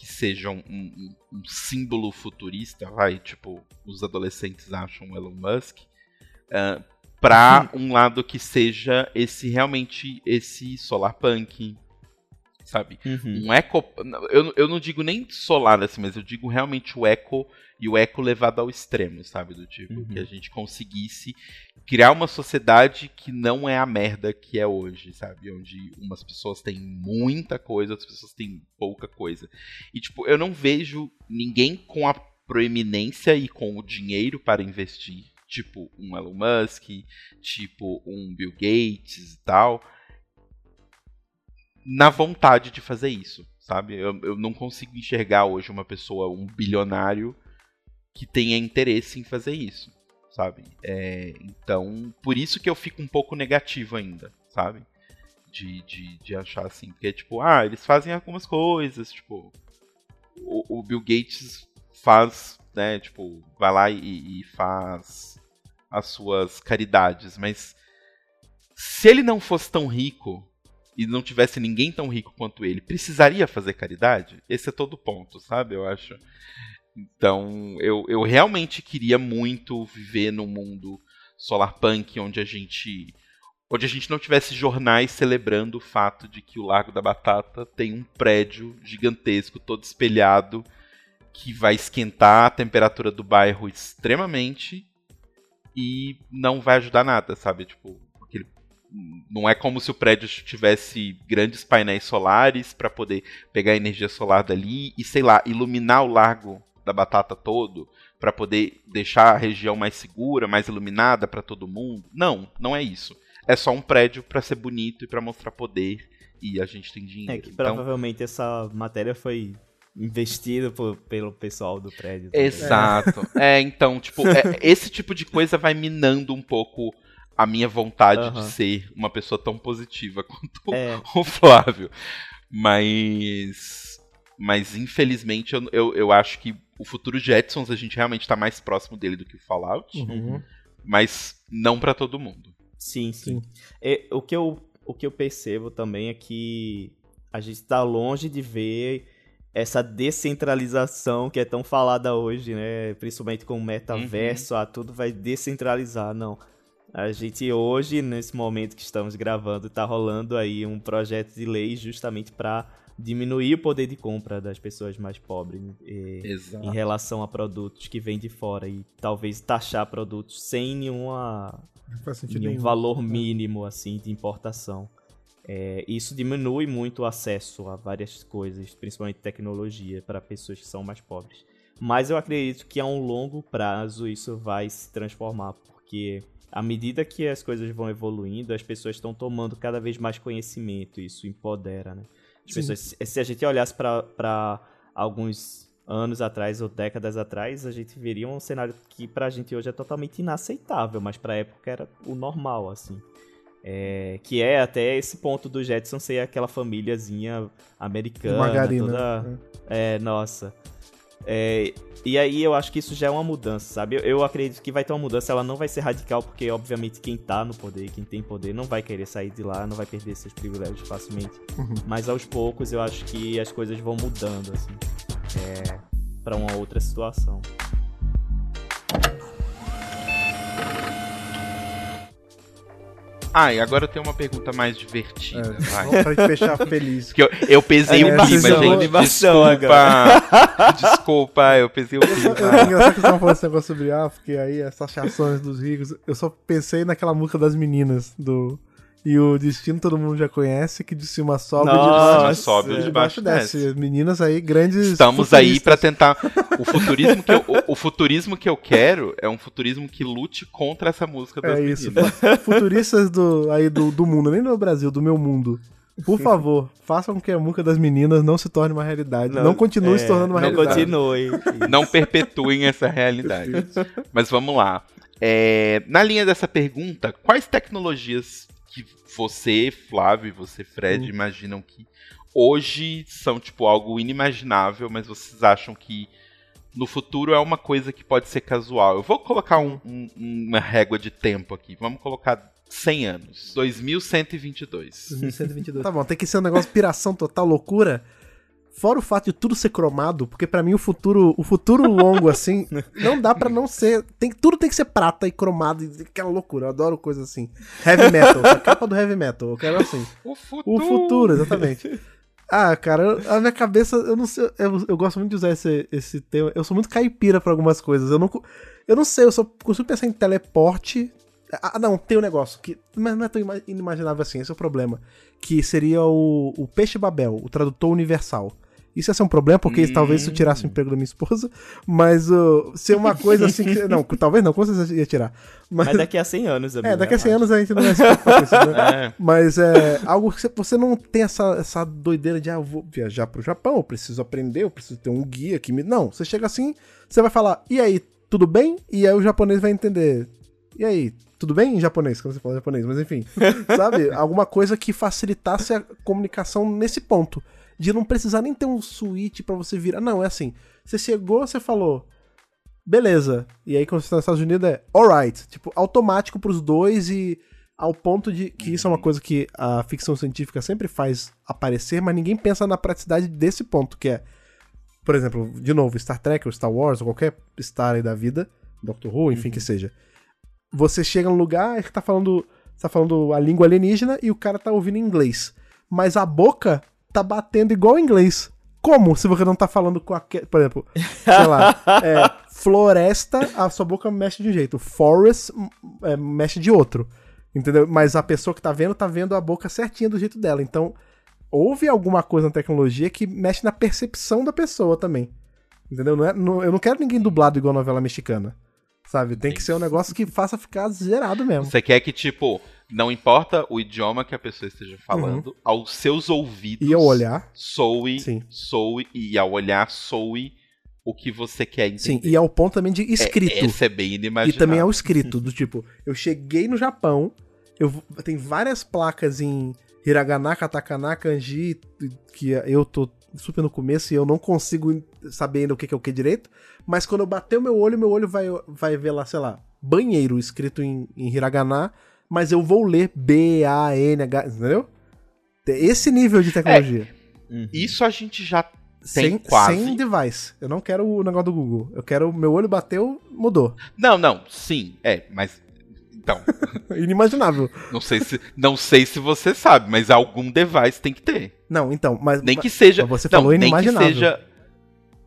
que seja um, um, um, símbolo futurista, vai, tipo, os adolescentes acham Elon Musk, uh, pra um lado que seja esse realmente esse solar punk, sabe? Uhum. Um eco. Eu, eu não digo nem solar assim, mas eu digo realmente o eco e o eco levado ao extremo, sabe? Do tipo, uhum. que a gente conseguisse criar uma sociedade que não é a merda que é hoje, sabe? Onde umas pessoas têm muita coisa, outras pessoas têm pouca coisa. E, tipo, eu não vejo ninguém com a proeminência e com o dinheiro para investir. Tipo, um Elon Musk, tipo, um Bill Gates e tal na vontade de fazer isso, sabe? Eu, eu não consigo enxergar hoje uma pessoa, um bilionário, que tenha interesse em fazer isso, sabe? É, então, por isso que eu fico um pouco negativo ainda, sabe? De, de, de achar assim, porque tipo, ah, eles fazem algumas coisas, tipo, o, o Bill Gates faz, né, tipo, vai lá e, e faz as suas caridades, mas se ele não fosse tão rico, e não tivesse ninguém tão rico quanto ele, precisaria fazer caridade? Esse é todo o ponto, sabe? Eu acho. Então, eu, eu realmente queria muito viver num mundo solarpunk onde a gente onde a gente não tivesse jornais celebrando o fato de que o Largo da Batata tem um prédio gigantesco todo espelhado que vai esquentar a temperatura do bairro extremamente e não vai ajudar nada, sabe? Tipo, não é como se o prédio tivesse grandes painéis solares para poder pegar energia solar dali e, sei lá, iluminar o largo da batata todo para poder deixar a região mais segura, mais iluminada para todo mundo. Não, não é isso. É só um prédio para ser bonito e para mostrar poder e a gente tem dinheiro. É que então... provavelmente essa matéria foi investida por, pelo pessoal do prédio. Também. Exato. É. é, então, tipo, é, esse tipo de coisa vai minando um pouco a minha vontade uhum. de ser uma pessoa tão positiva quanto é. o Flávio. Mas. Mas infelizmente eu, eu, eu, acho que o futuro Jetsons a gente realmente está mais próximo dele do que o Fallout. Uhum. Mas não para todo mundo. Sim, sim. É, o, que eu, o que eu percebo também é que a gente está longe de ver essa descentralização que é tão falada hoje, né? Principalmente com o metaverso, uhum. ah, tudo vai descentralizar. Não. A gente hoje, nesse momento que estamos gravando, está rolando aí um projeto de lei justamente para diminuir o poder de compra das pessoas mais pobres e, em relação a produtos que vêm de fora e talvez taxar produtos sem nenhuma nenhum nenhum. valor é. mínimo assim de importação. É, isso diminui muito o acesso a várias coisas, principalmente tecnologia, para pessoas que são mais pobres. Mas eu acredito que a um longo prazo isso vai se transformar, porque à medida que as coisas vão evoluindo, as pessoas estão tomando cada vez mais conhecimento, isso empodera, né? As pessoas, se a gente olhasse para alguns anos atrás ou décadas atrás, a gente veria um cenário que pra gente hoje é totalmente inaceitável, mas pra época era o normal, assim. É, que é até esse ponto do Jetson ser aquela famíliazinha americana. Margarina. Toda, né? é, nossa. É, e aí eu acho que isso já é uma mudança, sabe? Eu, eu, acredito que vai ter uma mudança, ela não vai ser radical, porque obviamente quem tá no poder, quem tem poder, não vai querer sair de lá, não vai perder seus privilégios facilmente. Uhum. Mas aos poucos eu acho que as coisas vão mudando, assim, é, para uma outra situação. Ah, e agora eu tenho uma pergunta mais divertida. É, vai. Pra fechar feliz. Que eu, eu pesei é, o clima, gente. Animação desculpa. desculpa, eu pesei o clima. É engraçado que você falando esse negócio sobre África e aí essas chações dos ricos. Eu só pensei naquela música das meninas do. E o destino todo mundo já conhece, que de cima sobe Nossa, de baixo. sobe de, de baixo, desce. desce. Meninas aí, grandes. Estamos aí para tentar. O futurismo, que eu, o, o, futurismo que eu quero é um futurismo que lute contra essa música das é meninas. isso. Futuristas do, aí do, do mundo, nem do Brasil, do meu mundo. Por favor, façam com que a música das meninas não se torne uma realidade. Não, não continue é, se tornando uma não realidade. Não continue. Não perpetuem essa realidade. Mas vamos lá. É, na linha dessa pergunta, quais tecnologias você, Flávio, e você, Fred, hum. imaginam que hoje são tipo algo inimaginável, mas vocês acham que no futuro é uma coisa que pode ser casual. Eu vou colocar um, um, uma régua de tempo aqui. Vamos colocar 100 anos. 2122. 2122. tá bom, tem que ser um negócio piração total, loucura. Fora o fato de tudo ser cromado, porque para mim o futuro, o futuro longo assim, não dá para não ser, tem tudo tem que ser prata e cromado, e aquela loucura. Eu adoro coisa assim. Heavy metal, a capa do heavy metal, eu quero assim. O futuro. O futuro, exatamente. Ah, cara, a minha cabeça, eu não sei, eu, eu gosto muito de usar esse, esse tema. Eu sou muito caipira pra algumas coisas. Eu não, eu não sei, eu só consigo pensar em teleporte. Ah, não, tem um negócio que. Mas não é tão inimaginável assim, esse é o problema. Que seria o, o Peixe Babel, o tradutor universal. Isso ia ser um problema, porque hum. talvez isso tirasse o emprego da minha esposa, mas uh, ser uma coisa assim que. Não, talvez não, com certeza ia tirar. Mas, mas daqui a 100 anos, É, daqui a 100 anos a gente não vai se preocupar com isso, né? é. Mas é algo que você não tem essa, essa doideira de, ah, eu vou viajar pro Japão, eu preciso aprender, eu preciso ter um guia que me. Não, você chega assim, você vai falar, e aí, tudo bem? E aí o japonês vai entender. E aí, tudo bem em japonês, quando você fala japonês, mas enfim. sabe? Alguma coisa que facilitasse a comunicação nesse ponto de não precisar nem ter um switch para você virar. Não, é assim. Você chegou, você falou, beleza. E aí quando você tá nos Estados Unidos é alright. Tipo, automático pros dois e ao ponto de que isso é uma coisa que a ficção científica sempre faz aparecer, mas ninguém pensa na praticidade desse ponto, que é, por exemplo, de novo, Star Trek ou Star Wars ou qualquer Star aí da vida, Doctor Who, enfim uhum. que seja. Você chega no lugar e tá falando, tá falando a língua alienígena e o cara tá ouvindo inglês. Mas a boca tá batendo igual inglês. Como se você não tá falando com aquele. Por exemplo, sei lá, é, floresta, a sua boca mexe de um jeito. Forest é, mexe de outro. Entendeu? Mas a pessoa que tá vendo, tá vendo a boca certinha do jeito dela. Então, houve alguma coisa na tecnologia que mexe na percepção da pessoa também. Entendeu? Não é, não, eu não quero ninguém dublado igual novela mexicana. Sabe? Tem que ser um negócio que faça ficar zerado mesmo. Você quer que, tipo, não importa o idioma que a pessoa esteja falando, uhum. aos seus ouvidos. E ao olhar. Soe, Sim. soe, e ao olhar, soe o que você quer entender. Sim, e ao ponto também de escrito. É, esse é bem inimaginável. E também ao escrito, do tipo, eu cheguei no Japão, eu tem várias placas em hiragana, katakana, kanji, que eu tô super no começo e eu não consigo saber ainda o que é o que direito, mas quando eu bater o meu olho, meu olho vai, vai ver lá, sei lá, banheiro escrito em, em hiragana, mas eu vou ler B-A-N-H, entendeu? Esse nível de tecnologia. É, uhum. Isso a gente já tem sem, quase. Sem device. Eu não quero o negócio do Google. Eu quero meu olho bateu, mudou. Não, não, sim, é, mas então. Inimaginável. Não sei se, não sei se você sabe, mas algum device tem que ter. Não, então, mas nem que seja. Você não, falou inimaginável. Nem que seja,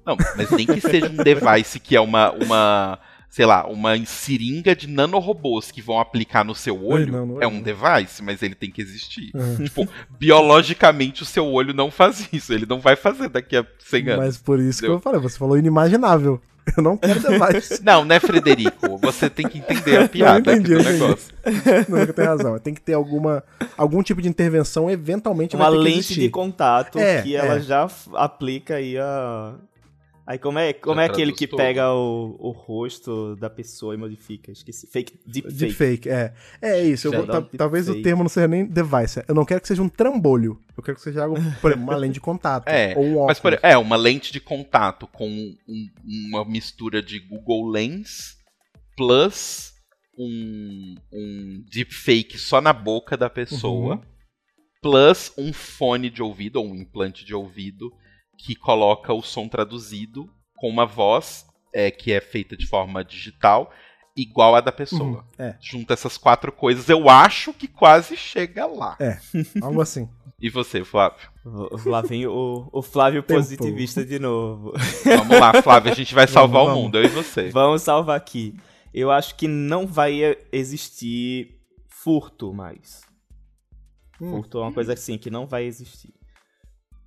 não, mas nem que seja um device que é uma uma sei lá, uma seringa de nanorobôs que vão aplicar no seu olho não, não é, é, um device, mas ele tem que existir. Uhum. Tipo, biologicamente o seu olho não faz isso, ele não vai fazer daqui a 100 anos. Mas por isso entendeu? que eu falei, você falou inimaginável. Eu não quero device. não, né, Frederico? Você tem que entender a piada não, entendi, do negócio. Não, tem razão. Tem que ter alguma, algum tipo de intervenção, eventualmente Uma lente de contato é, que ela é. já aplica aí a Aí como é, como é aquele que todo. pega o, o rosto da pessoa e modifica? Esqueci. Fake, deepfake. Deepfake, é. É isso. Eu, talvez o termo não seja nem device. Eu não quero que seja um trambolho. Eu quero que seja algo, por exemplo, uma lente de contato. É, ou um mas por, é, uma lente de contato com um, uma mistura de Google Lens plus um, um deepfake só na boca da pessoa. Uhum. Plus um fone de ouvido ou um implante de ouvido que coloca o som traduzido com uma voz é, que é feita de forma digital igual a da pessoa. Uhum, é. Junta essas quatro coisas, eu acho que quase chega lá. É, algo assim. e você, Flávio? Lá vem o, o Flávio Tempo. positivista de novo. Vamos lá, Flávio, a gente vai salvar vamos, o mundo, eu e você. Vamos salvar aqui. Eu acho que não vai existir furto mais. Hum. Furto é uma coisa assim que não vai existir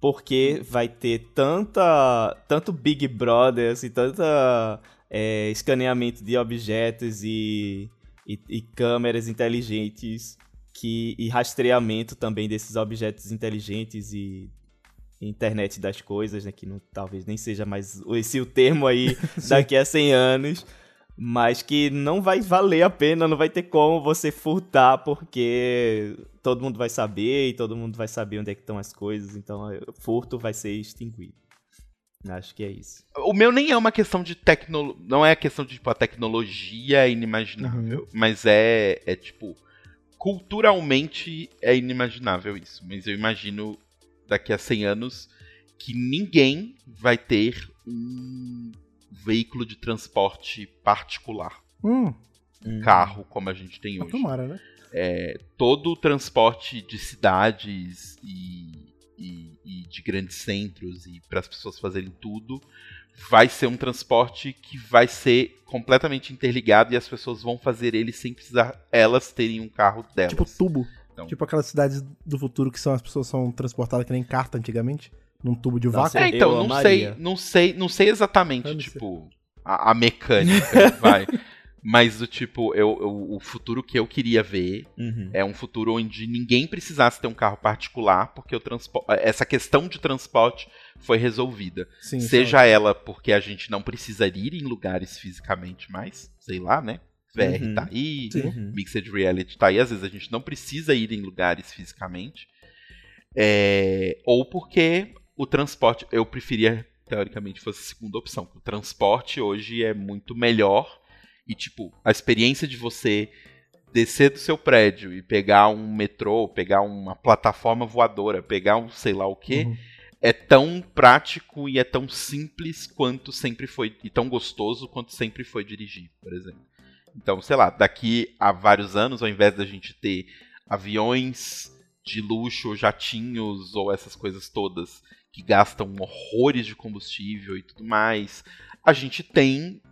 porque vai ter tanta tanto Big Brother, assim, tanta é, escaneamento de objetos e, e, e, câmeras inteligentes que, e rastreamento também desses objetos inteligentes e internet das coisas, né, que não, talvez nem seja mais esse o termo aí daqui a 100 anos, mas que não vai valer a pena, não vai ter como você furtar, porque todo mundo vai saber e todo mundo vai saber onde é que estão as coisas, então furto vai ser extinguido. Acho que é isso. O meu nem é uma questão de tecnologia. Não é a questão de, tipo, a tecnologia é inimaginável. Uhum. Mas é, é, tipo. Culturalmente é inimaginável isso. Mas eu imagino daqui a 100 anos que ninguém vai ter um veículo de transporte particular. Hum. Um carro como a gente tem hoje. Tomara, né? É, todo o transporte de cidades e e, e de grandes centros e para as pessoas fazerem tudo, vai ser um transporte que vai ser completamente interligado e as pessoas vão fazer ele sem precisar elas terem um carro delas. Tipo tubo. Então, tipo aquelas cidades do futuro que são as pessoas são transportadas que nem carta antigamente, num tubo de vácuo. É, então, não sei, não sei, não sei exatamente, tipo, a, a, mecânica, vai. Mas do tipo, eu, eu, o futuro que eu queria ver uhum. é um futuro onde ninguém precisasse ter um carro particular, porque o essa questão de transporte foi resolvida. Sim, Seja sim. ela porque a gente não precisa ir em lugares fisicamente mais, sei lá, né? VR uhum. tá aí, uhum. Mixed Reality tá aí, às vezes a gente não precisa ir em lugares fisicamente. É, ou porque o transporte, eu preferia, teoricamente, fosse a segunda opção. O transporte hoje é muito melhor e, tipo, a experiência de você descer do seu prédio e pegar um metrô, pegar uma plataforma voadora, pegar um sei lá o que, uhum. é tão prático e é tão simples quanto sempre foi, e tão gostoso quanto sempre foi dirigir, por exemplo. Então, sei lá, daqui a vários anos, ao invés da gente ter aviões de luxo, jatinhos ou essas coisas todas que gastam horrores de combustível e tudo mais, a gente tem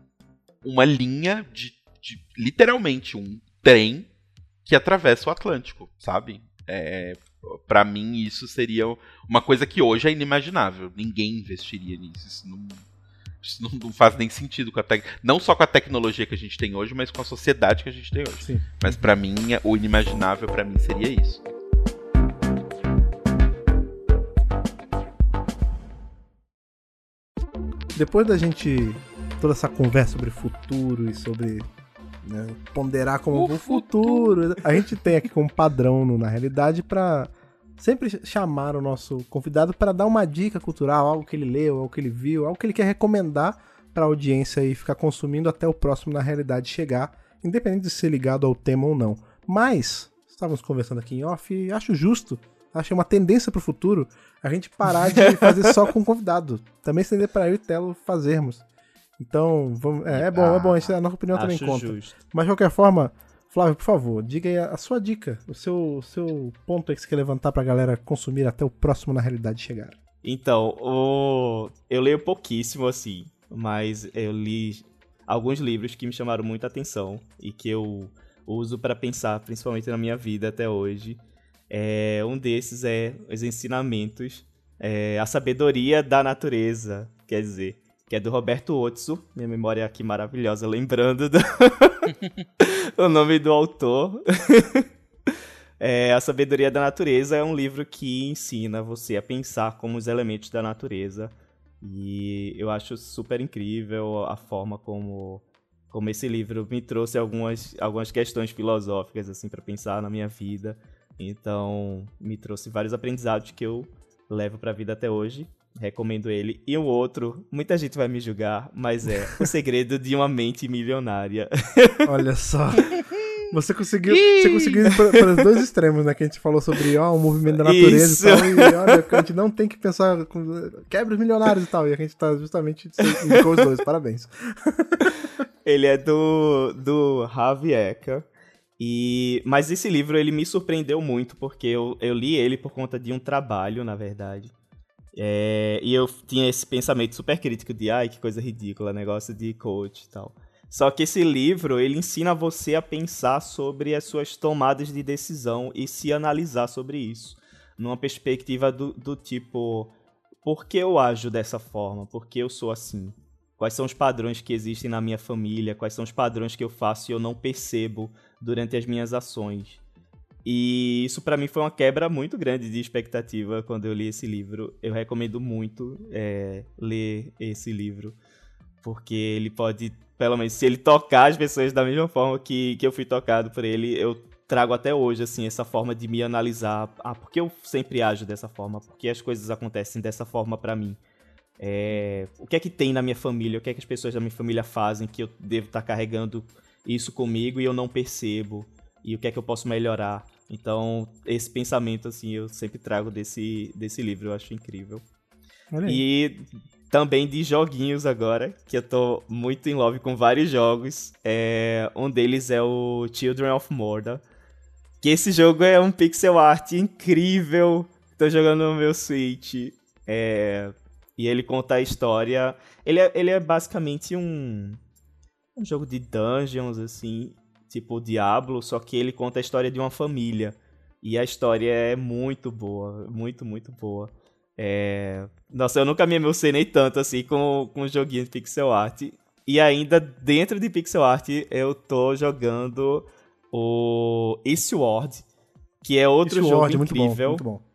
uma linha de, de literalmente um trem que atravessa o Atlântico, sabe? É, para mim isso seria uma coisa que hoje é inimaginável. Ninguém investiria nisso. Isso não, isso não, não faz nem sentido com a te... não só com a tecnologia que a gente tem hoje, mas com a sociedade que a gente tem hoje. Sim. Mas para mim o inimaginável para mim seria isso. Depois da gente toda essa conversa sobre futuro e sobre né, ponderar como o, futuro. futuro. A gente tem aqui como padrão no, na realidade para sempre chamar o nosso convidado para dar uma dica cultural, algo que ele leu, algo que ele viu, algo que ele quer recomendar para a audiência e ficar consumindo até o próximo na realidade chegar, independente de ser ligado ao tema ou não. Mas estávamos conversando aqui em off e acho justo, acho uma tendência para o futuro a gente parar de fazer só com convidado, também estender para eu e Telo fazermos. Então, vamos, é, é, bom, é bom, a nossa opinião também conta. Justo. Mas de qualquer forma, Flávio, por favor, diga aí a, sua dica, o seu, seu ponto aí que você quer levantar pra galera consumir até o próximo na realidade chegar. Então, o... eu leio pouquíssimo assim, mas eu li alguns livros que me chamaram muita atenção e que eu uso para pensar, principalmente na minha vida até hoje. É, um desses é os ensinamentos, é, a sabedoria da natureza, quer dizer, que é do Roberto Otso, minha memória aqui maravilhosa, lembrando do... o nome do autor. é, a Sabedoria da Natureza é um livro que ensina você a pensar como os elementos da natureza. E eu acho super incrível a forma como, como esse livro me trouxe algumas, algumas questões filosóficas assim para pensar na minha vida. Então, me trouxe vários aprendizados que eu levo para a vida até hoje. Recomendo ele. E o outro, muita gente vai me julgar, mas é O Segredo de uma Mente Milionária. Olha só. Você conseguiu, você conseguiu ir para os dois extremos, né? Que a gente falou sobre ó, o movimento da natureza Isso. e tal. E olha, a gente não tem que pensar. Quebra os milionários e tal. E a gente tá justamente com os dois. Parabéns. Ele é do, do Ravi Eka. E, mas esse livro ele me surpreendeu muito, porque eu, eu li ele por conta de um trabalho, na verdade. É, e eu tinha esse pensamento super crítico de, ai, que coisa ridícula, negócio de coach e tal. Só que esse livro, ele ensina você a pensar sobre as suas tomadas de decisão e se analisar sobre isso. Numa perspectiva do, do tipo, por que eu ajo dessa forma? Por que eu sou assim? Quais são os padrões que existem na minha família? Quais são os padrões que eu faço e eu não percebo durante as minhas ações? E isso para mim foi uma quebra muito grande de expectativa quando eu li esse livro. Eu recomendo muito é, ler esse livro, porque ele pode, pelo menos, se ele tocar as pessoas da mesma forma que, que eu fui tocado por ele, eu trago até hoje, assim, essa forma de me analisar. Ah, por que eu sempre ajo dessa forma? Por que as coisas acontecem dessa forma para mim? É, o que é que tem na minha família? O que é que as pessoas da minha família fazem que eu devo estar tá carregando isso comigo e eu não percebo? E o que é que eu posso melhorar? Então, esse pensamento, assim, eu sempre trago desse, desse livro, eu acho incrível. E também de joguinhos agora, que eu tô muito em love com vários jogos. É, um deles é o Children of Morta. Que esse jogo é um pixel art incrível. tô jogando no meu Switch. É, e ele conta a história. Ele é, ele é basicamente um, um jogo de dungeons, assim, tipo Diablo, só que ele conta a história de uma família. E a história é muito boa, muito, muito boa. É... Nossa, eu nunca me emocionei tanto assim com, com um joguinho de pixel art. E ainda dentro de pixel art eu tô jogando o Eastward, que é outro Eastward, jogo incrível. Muito bom, muito bom.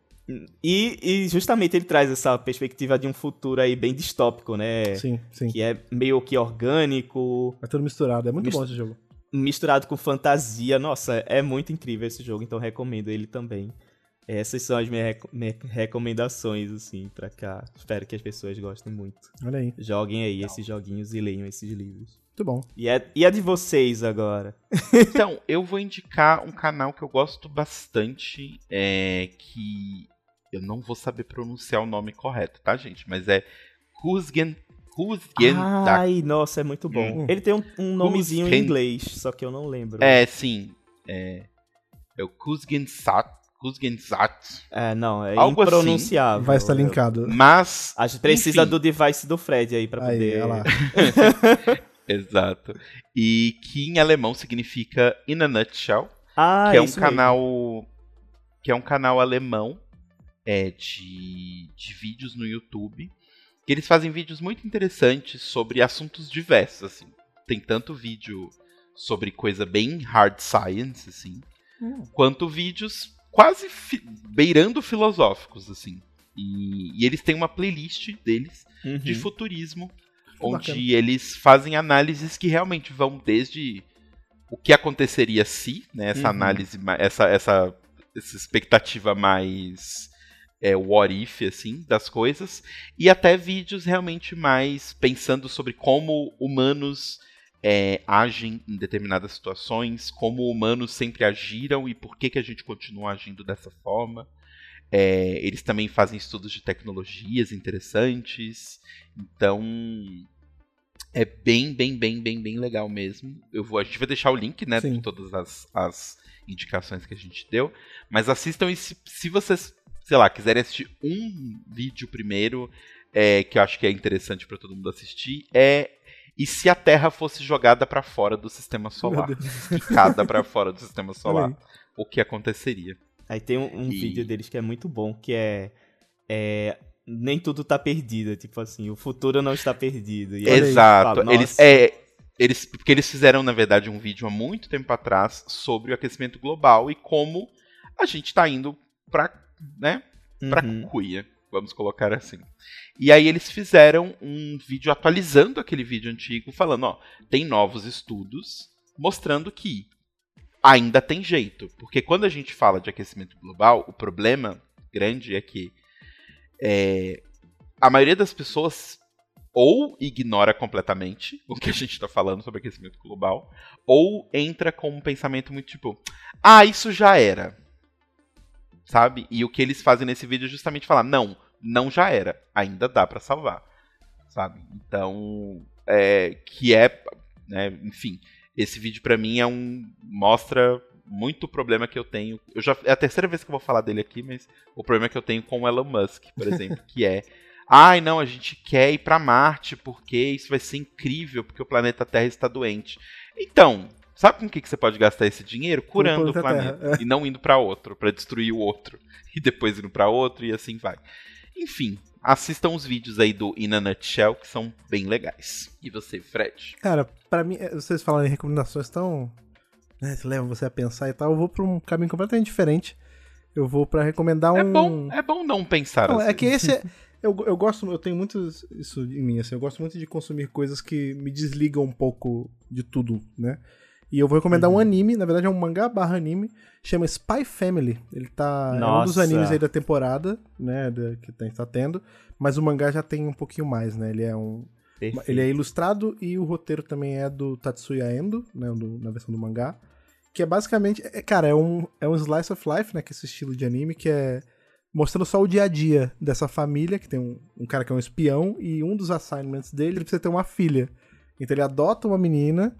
E, e, justamente ele traz essa perspectiva de um futuro aí bem distópico, né? Sim, sim. Que é meio que orgânico. É tudo misturado, é muito Mist bom esse jogo. Misturado com fantasia. Nossa, é muito incrível esse jogo, então recomendo ele também. Essas são as minhas, minhas recomendações, assim, pra cá. Espero que as pessoas gostem muito. Olha aí. Joguem aí Não. esses joguinhos e leiam esses livros. Muito bom. E é, e é de vocês agora? então, eu vou indicar um canal que eu gosto bastante, é, que eu não vou saber pronunciar o nome correto, tá, gente? Mas é Kuzgen. Kuzgen. Ai, nossa, é muito bom. Hum. Ele tem um, um nomezinho Kuzgen... em inglês, só que eu não lembro. É, sim. É, é o Kuzgen Sat. Kuzgensat. É, não, é Algo assim. impronunciável. Assim. Vai estar linkado. Mas. A gente precisa enfim. do device do Fred aí pra poder. Aí, lá. Exato. E que em alemão significa In a Nutshell. Ah, que é um canal. Mesmo. Que é um canal alemão é, de, de vídeos no YouTube. Que eles fazem vídeos muito interessantes sobre assuntos diversos, assim. Tem tanto vídeo sobre coisa bem hard science, assim, hum. quanto vídeos quase fi beirando filosóficos, assim. E, e, eles têm uma playlist deles uhum. de futurismo, onde bacana. eles fazem análises que realmente vão desde o que aconteceria se, né, essa uhum. análise, essa, essa, essa expectativa mais é, what if, assim, das coisas, e até vídeos realmente mais pensando sobre como humanos é, agem em determinadas situações, como humanos sempre agiram e por que, que a gente continua agindo dessa forma. É, eles também fazem estudos de tecnologias interessantes, então é bem, bem, bem, bem, bem legal mesmo. Eu vou, a gente vai deixar o link, né, Sim. de todas as, as indicações que a gente deu, mas assistam e se, se vocês sei lá, quiserem assistir um vídeo primeiro, é, que eu acho que é interessante para todo mundo assistir, é e se a Terra fosse jogada para fora do sistema solar, picada para fora do sistema solar, o que aconteceria? Aí tem um, um e... vídeo deles que é muito bom, que é, é nem tudo tá perdido, tipo assim, o futuro não está perdido. Exato. Fala, eles é eles porque eles fizeram na verdade um vídeo há muito tempo atrás sobre o aquecimento global e como a gente está indo para né, pra uhum. cuia, vamos colocar assim. E aí eles fizeram um vídeo atualizando aquele vídeo antigo, falando, ó, tem novos estudos mostrando que ainda tem jeito, porque quando a gente fala de aquecimento global, o problema grande é que é, a maioria das pessoas ou ignora completamente o que a gente está falando sobre aquecimento global, ou entra com um pensamento muito tipo, ah, isso já era sabe? E o que eles fazem nesse vídeo é justamente falar: não, não já era, ainda dá para salvar, sabe? Então, é, que é, né, enfim, esse vídeo para mim é um mostra muito problema que eu tenho. Eu já é a terceira vez que eu vou falar dele aqui, mas o problema que eu tenho com o Elon Musk, por exemplo, que é Ai, não, a gente quer ir para Marte porque isso vai ser incrível, porque o planeta Terra está doente. Então, Sabe com o que, que você pode gastar esse dinheiro? Curando o planeta. Terra. É. E não indo para outro, para destruir o outro. E depois indo para outro e assim vai. Enfim, assistam os vídeos aí do In a Nutshell, que são bem legais. E você, Fred? Cara, para mim, é, vocês falam em recomendações tão. Né, levam você a pensar e tal. Eu vou pra um caminho completamente diferente. Eu vou para recomendar é um. É bom, é bom não pensar não, assim. É que esse é. Eu, eu gosto, eu tenho muito isso em mim, assim, eu gosto muito de consumir coisas que me desligam um pouco de tudo, né? E eu vou recomendar uhum. um anime, na verdade é um mangá barra anime, chama Spy Family. Ele tá. Nossa. É um dos animes aí da temporada, né? Da, que tá, tá tendo. Mas o mangá já tem um pouquinho mais, né? Ele é um. Perfeito. Ele é ilustrado e o roteiro também é do Tatsuya Endo, né? Do, na versão do mangá. Que é basicamente. É, cara, é um, é um slice of life, né? Que é esse estilo de anime que é mostrando só o dia a dia dessa família, que tem um, um cara que é um espião, e um dos assignments dele ele precisa ter uma filha. Então ele adota uma menina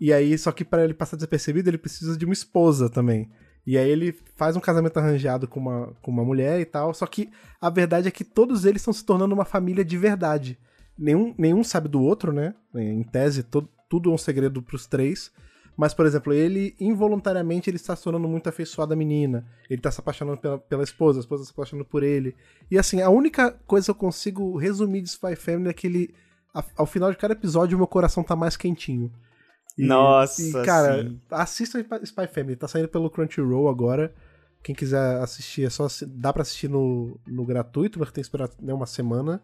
e aí, só que para ele passar despercebido, ele precisa de uma esposa também. E aí ele faz um casamento arranjado com uma, com uma mulher e tal. Só que a verdade é que todos eles estão se tornando uma família de verdade. Nenhum, nenhum sabe do outro, né? Em tese, to, tudo é um segredo pros três. Mas, por exemplo, ele involuntariamente ele está se tornando muito afeiçoado à menina. Ele está se apaixonando pela, pela esposa, a esposa está se apaixonando por ele. E assim, a única coisa que eu consigo resumir de Spy Family é que ele, ao final de cada episódio, meu coração tá mais quentinho. E, Nossa, e, cara, sim. assista Spy Family, tá saindo pelo Crunchyroll agora. Quem quiser assistir, é só dá para assistir no, no gratuito, mas tem que esperar né, uma semana.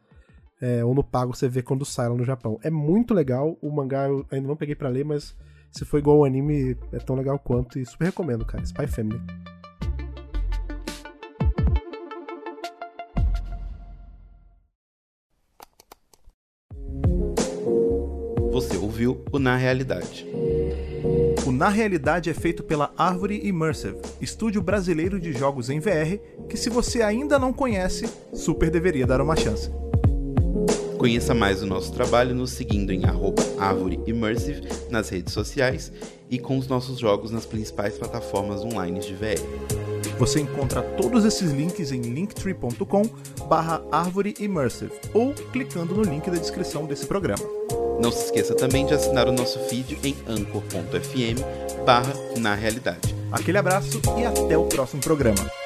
É, ou no pago você vê quando sai lá no Japão. É muito legal. O mangá eu ainda não peguei para ler, mas se for igual ao anime, é tão legal quanto. E super recomendo, cara. Spy Family. Você ouviu o Na Realidade. O Na Realidade é feito pela Árvore Immersive, estúdio brasileiro de jogos em VR, que se você ainda não conhece, super deveria dar uma chance. Conheça mais o nosso trabalho nos seguindo em Árvore Immersive nas redes sociais e com os nossos jogos nas principais plataformas online de VR. Você encontra todos esses links em linktree.com barra Árvore Immersive ou clicando no link da descrição desse programa. Não se esqueça também de assinar o nosso feed em anchor.fm barra na realidade. Aquele abraço e até o próximo programa.